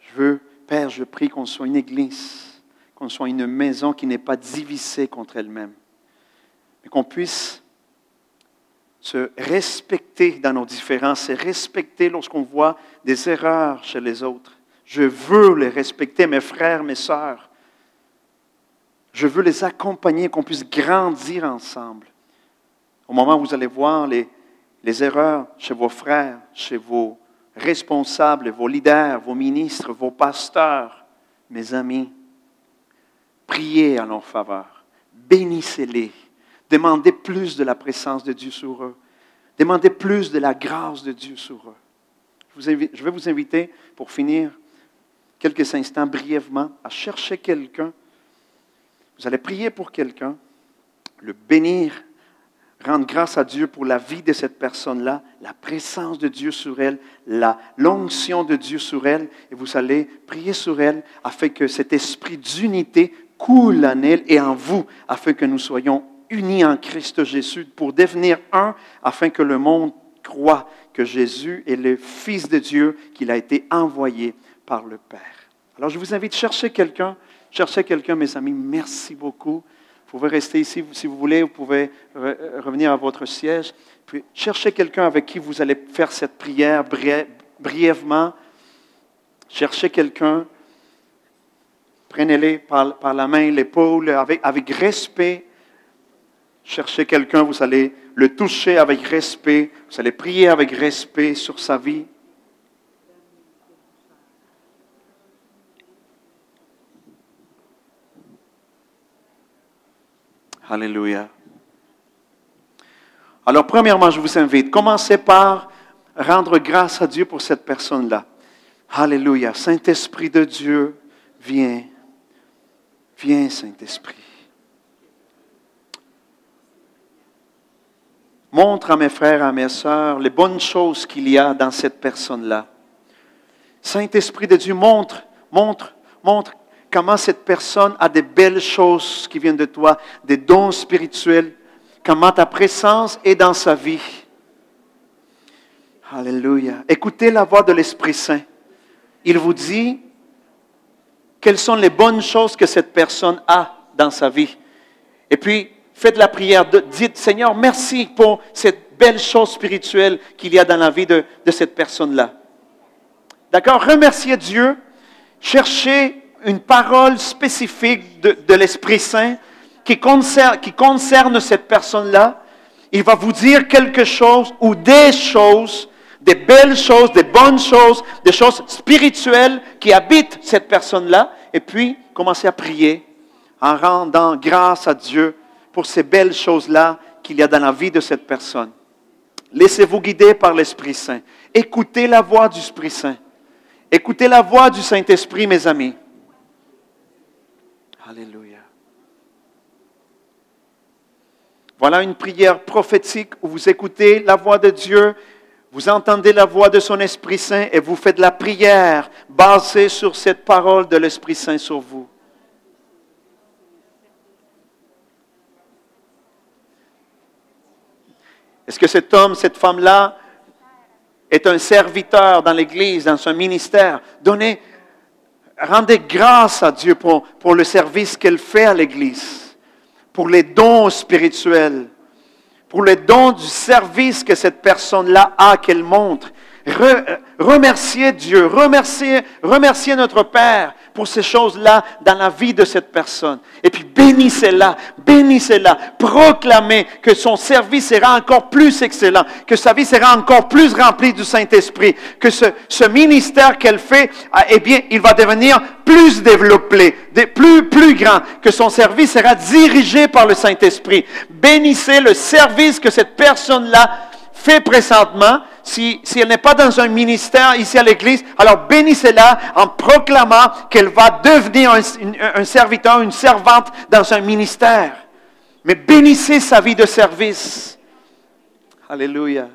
S1: Je veux, Père, je prie qu'on soit une église qu'on soit une maison qui n'est pas divisée contre elle-même, mais qu'on puisse se respecter dans nos différences, se respecter lorsqu'on voit des erreurs chez les autres. Je veux les respecter, mes frères, mes sœurs. Je veux les accompagner, qu'on puisse grandir ensemble. Au moment où vous allez voir les erreurs chez vos frères, chez vos responsables, vos leaders, vos ministres, vos pasteurs, mes amis, Priez en leur faveur. Bénissez-les. Demandez plus de la présence de Dieu sur eux. Demandez plus de la grâce de Dieu sur eux. Je vais vous inviter, pour finir, quelques instants brièvement à chercher quelqu'un. Vous allez prier pour quelqu'un, le bénir, rendre grâce à Dieu pour la vie de cette personne-là, la présence de Dieu sur elle, la l'onction de Dieu sur elle, et vous allez prier sur elle afin que cet esprit d'unité coule en elle et en vous, afin que nous soyons unis en Christ Jésus pour devenir un, afin que le monde croit que Jésus est le Fils de Dieu, qu'il a été envoyé par le Père. Alors je vous invite à chercher quelqu'un, chercher quelqu'un, mes amis, merci beaucoup. Vous pouvez rester ici si vous voulez, vous pouvez revenir à votre siège. Puis cherchez quelqu'un avec qui vous allez faire cette prière brièvement. Cherchez quelqu'un. Prenez-les par, la main, l'épaule, avec, avec respect. Cherchez quelqu'un, vous allez le toucher avec respect. Vous allez prier avec respect sur sa vie. Alléluia. Alors, premièrement, je vous invite, commencez par rendre grâce à Dieu pour cette personne-là. Alléluia. Saint-Esprit de Dieu, viens. Viens, Saint-Esprit. Montre à mes frères, à mes sœurs, les bonnes choses qu'il y a dans cette personne-là. Saint-Esprit de Dieu, montre, montre, montre comment cette personne a des belles choses qui viennent de toi, des dons spirituels, comment ta présence est dans sa vie. Alléluia. Écoutez la voix de l'Esprit Saint. Il vous dit quelles sont les bonnes choses que cette personne a dans sa vie. Et puis, faites la prière. dites, Seigneur, merci pour cette belle chose spirituelle qu'il y a dans la vie de, cette personne-là. D'accord? Remerciez Dieu. Cherchez une parole spécifique de, l'Esprit Saint qui concerne cette personne-là. Il va vous dire quelque chose ou des choses, des belles choses, des bonnes choses, des choses spirituelles qui habitent cette personne-là. Et puis, commencez à prier en rendant grâce à Dieu pour ces belles choses-là qu'il y a dans la vie de cette personne. Laissez-vous guider par l'Esprit Saint. Écoutez la voix du Esprit Saint. Écoutez la voix du Saint-Esprit, mes amis. Alléluia. Voilà une prière prophétique où vous écoutez la voix de Dieu, vous entendez la voix de son Esprit Saint et vous faites la prière basée sur cette parole de l'Esprit Saint sur vous. Est-ce que cet homme, cette femme-là est un serviteur dans l'Église, dans son ministère? Donnez, rendez grâce à Dieu pour, pour le service qu'elle fait à l'Église, pour les dons spirituels, pour les dons du service que cette personne-là a, qu'elle montre. remerciez Dieu, remerciez, remerciez notre Père pour ces choses-là dans la vie de cette personne. Et puis bénissez-la, bénissez-la, proclamez que son service sera encore plus excellent, que sa vie sera encore plus remplie du Saint-Esprit, que ce, ministère qu'elle fait, ah, eh bien, il va devenir plus développé, plus, plus grand, que son service sera dirigé par le Saint-Esprit. Bénissez le service que cette personne-là fait présentement si, elle n'est pas dans un ministère ici à l'Église, alors bénissez-la en proclamant qu'elle va devenir un, serviteur, une servante dans un ministère. Mais bénissez sa vie de service. Alléluia.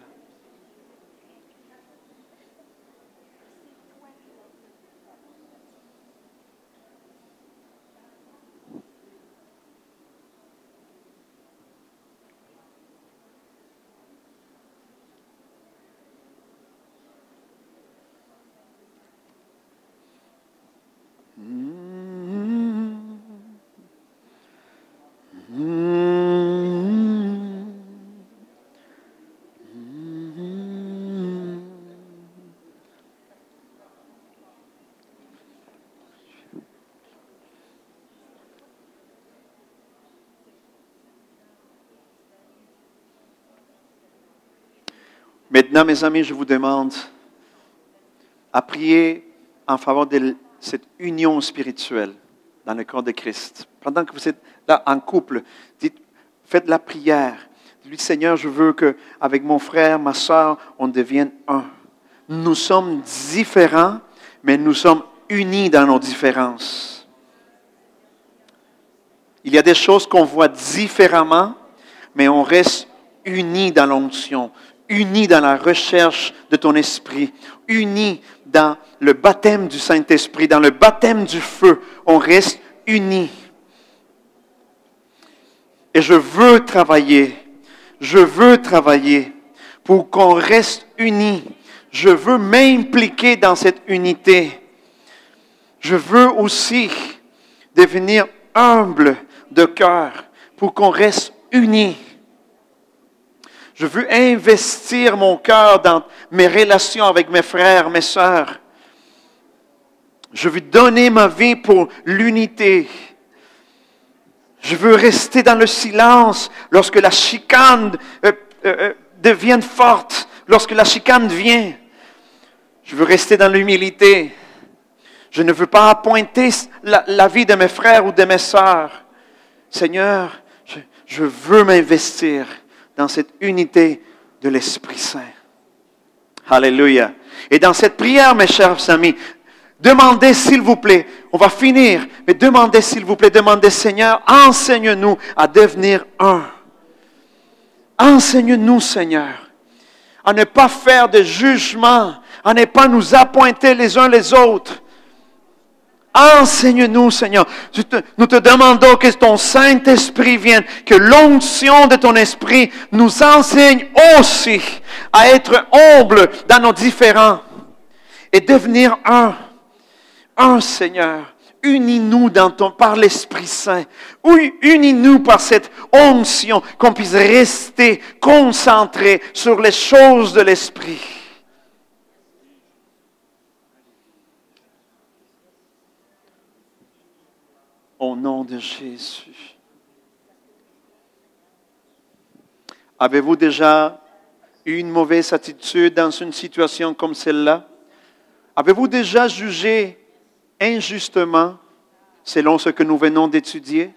S1: Maintenant, mes amis, je vous demande à prier en faveur de cette union spirituelle dans le corps de Christ. Pendant que vous êtes là en couple, dites, faites la prière. Dites, Seigneur, je veux que avec mon frère, ma soeur, on devienne un. Nous sommes différents, mais nous sommes unis dans nos différences. Il y a des choses qu'on voit différemment, mais on reste unis dans l'onction, unis dans la recherche de ton esprit, unis dans le baptême du Saint-Esprit, dans le baptême du feu. On reste unis. Et je veux travailler, je veux travailler pour qu'on reste unis. Je veux m'impliquer dans cette unité. Je veux aussi devenir humble de cœur pour qu'on reste unis. Je veux investir mon cœur dans mes relations avec mes frères, mes sœurs. Je veux donner ma vie pour l'unité. Je veux rester dans le silence lorsque la chicane euh, euh, euh, devient forte, lorsque la chicane vient. Je veux rester dans l'humilité. Je ne veux pas appointer la, vie de mes frères ou de mes sœurs. Seigneur, je veux m'investir dans cette unité de l'Esprit Saint. Alléluia. Et dans cette prière, mes chers amis, demandez s'il vous plaît, on va finir, mais demandez s'il vous plaît, demandez Seigneur, enseigne-nous à devenir un. Enseigne-nous, Seigneur, à ne pas faire de jugement, à ne pas nous appointer les uns les autres, Enseigne-nous, Seigneur. Nous te demandons que ton Saint-Esprit vienne, que l'onction de ton Esprit nous enseigne aussi à être humble dans nos différents et devenir un. Un, Seigneur. Unis-nous dans ton, par l'Esprit Saint. Unis-nous par cette onction, qu'on puisse rester concentré sur les choses de l'Esprit. Au nom de Jésus. Avez-vous déjà eu une mauvaise attitude dans une situation comme celle-là? Avez-vous déjà jugé injustement selon ce que nous venons d'étudier?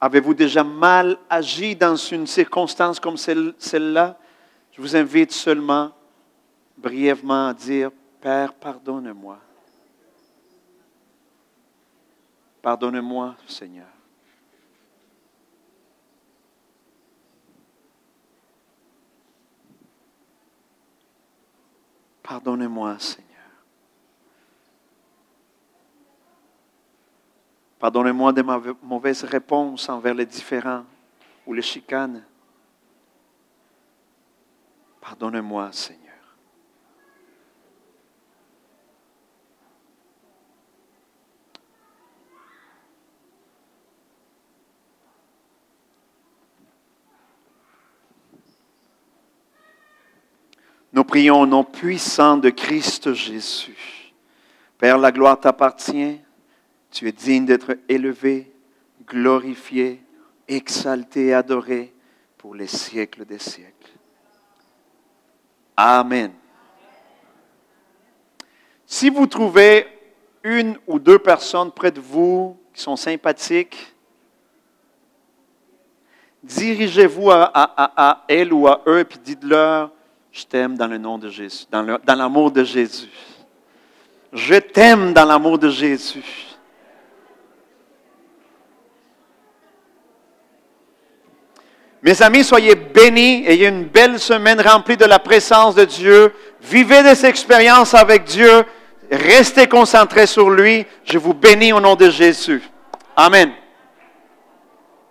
S1: Avez-vous déjà mal agi dans une circonstance comme celle-là? Je vous invite seulement brièvement à dire, Père, pardonne-moi. Pardonne-moi, Seigneur. Pardonne-moi, Seigneur. Pardonnez-moi de ma mauvaise réponse envers les différents ou les chicanes. Pardonnez-moi, Seigneur. Nous prions au nom puissant de Christ Jésus. Père, la gloire t'appartient. Tu es digne d'être élevé, glorifié, exalté et adoré pour les siècles des siècles. Amen. Si vous trouvez une ou deux personnes près de vous qui sont sympathiques, dirigez-vous à, elles ou à eux et dites-leur, je t'aime dans le nom de Jésus, dans l'amour de Jésus. Je t'aime dans l'amour de Jésus. Mes amis, soyez bénis, ayez une belle semaine remplie de la présence de Dieu. Vivez des expériences avec Dieu. Restez concentrés sur lui. Je vous bénis au nom de Jésus. Amen.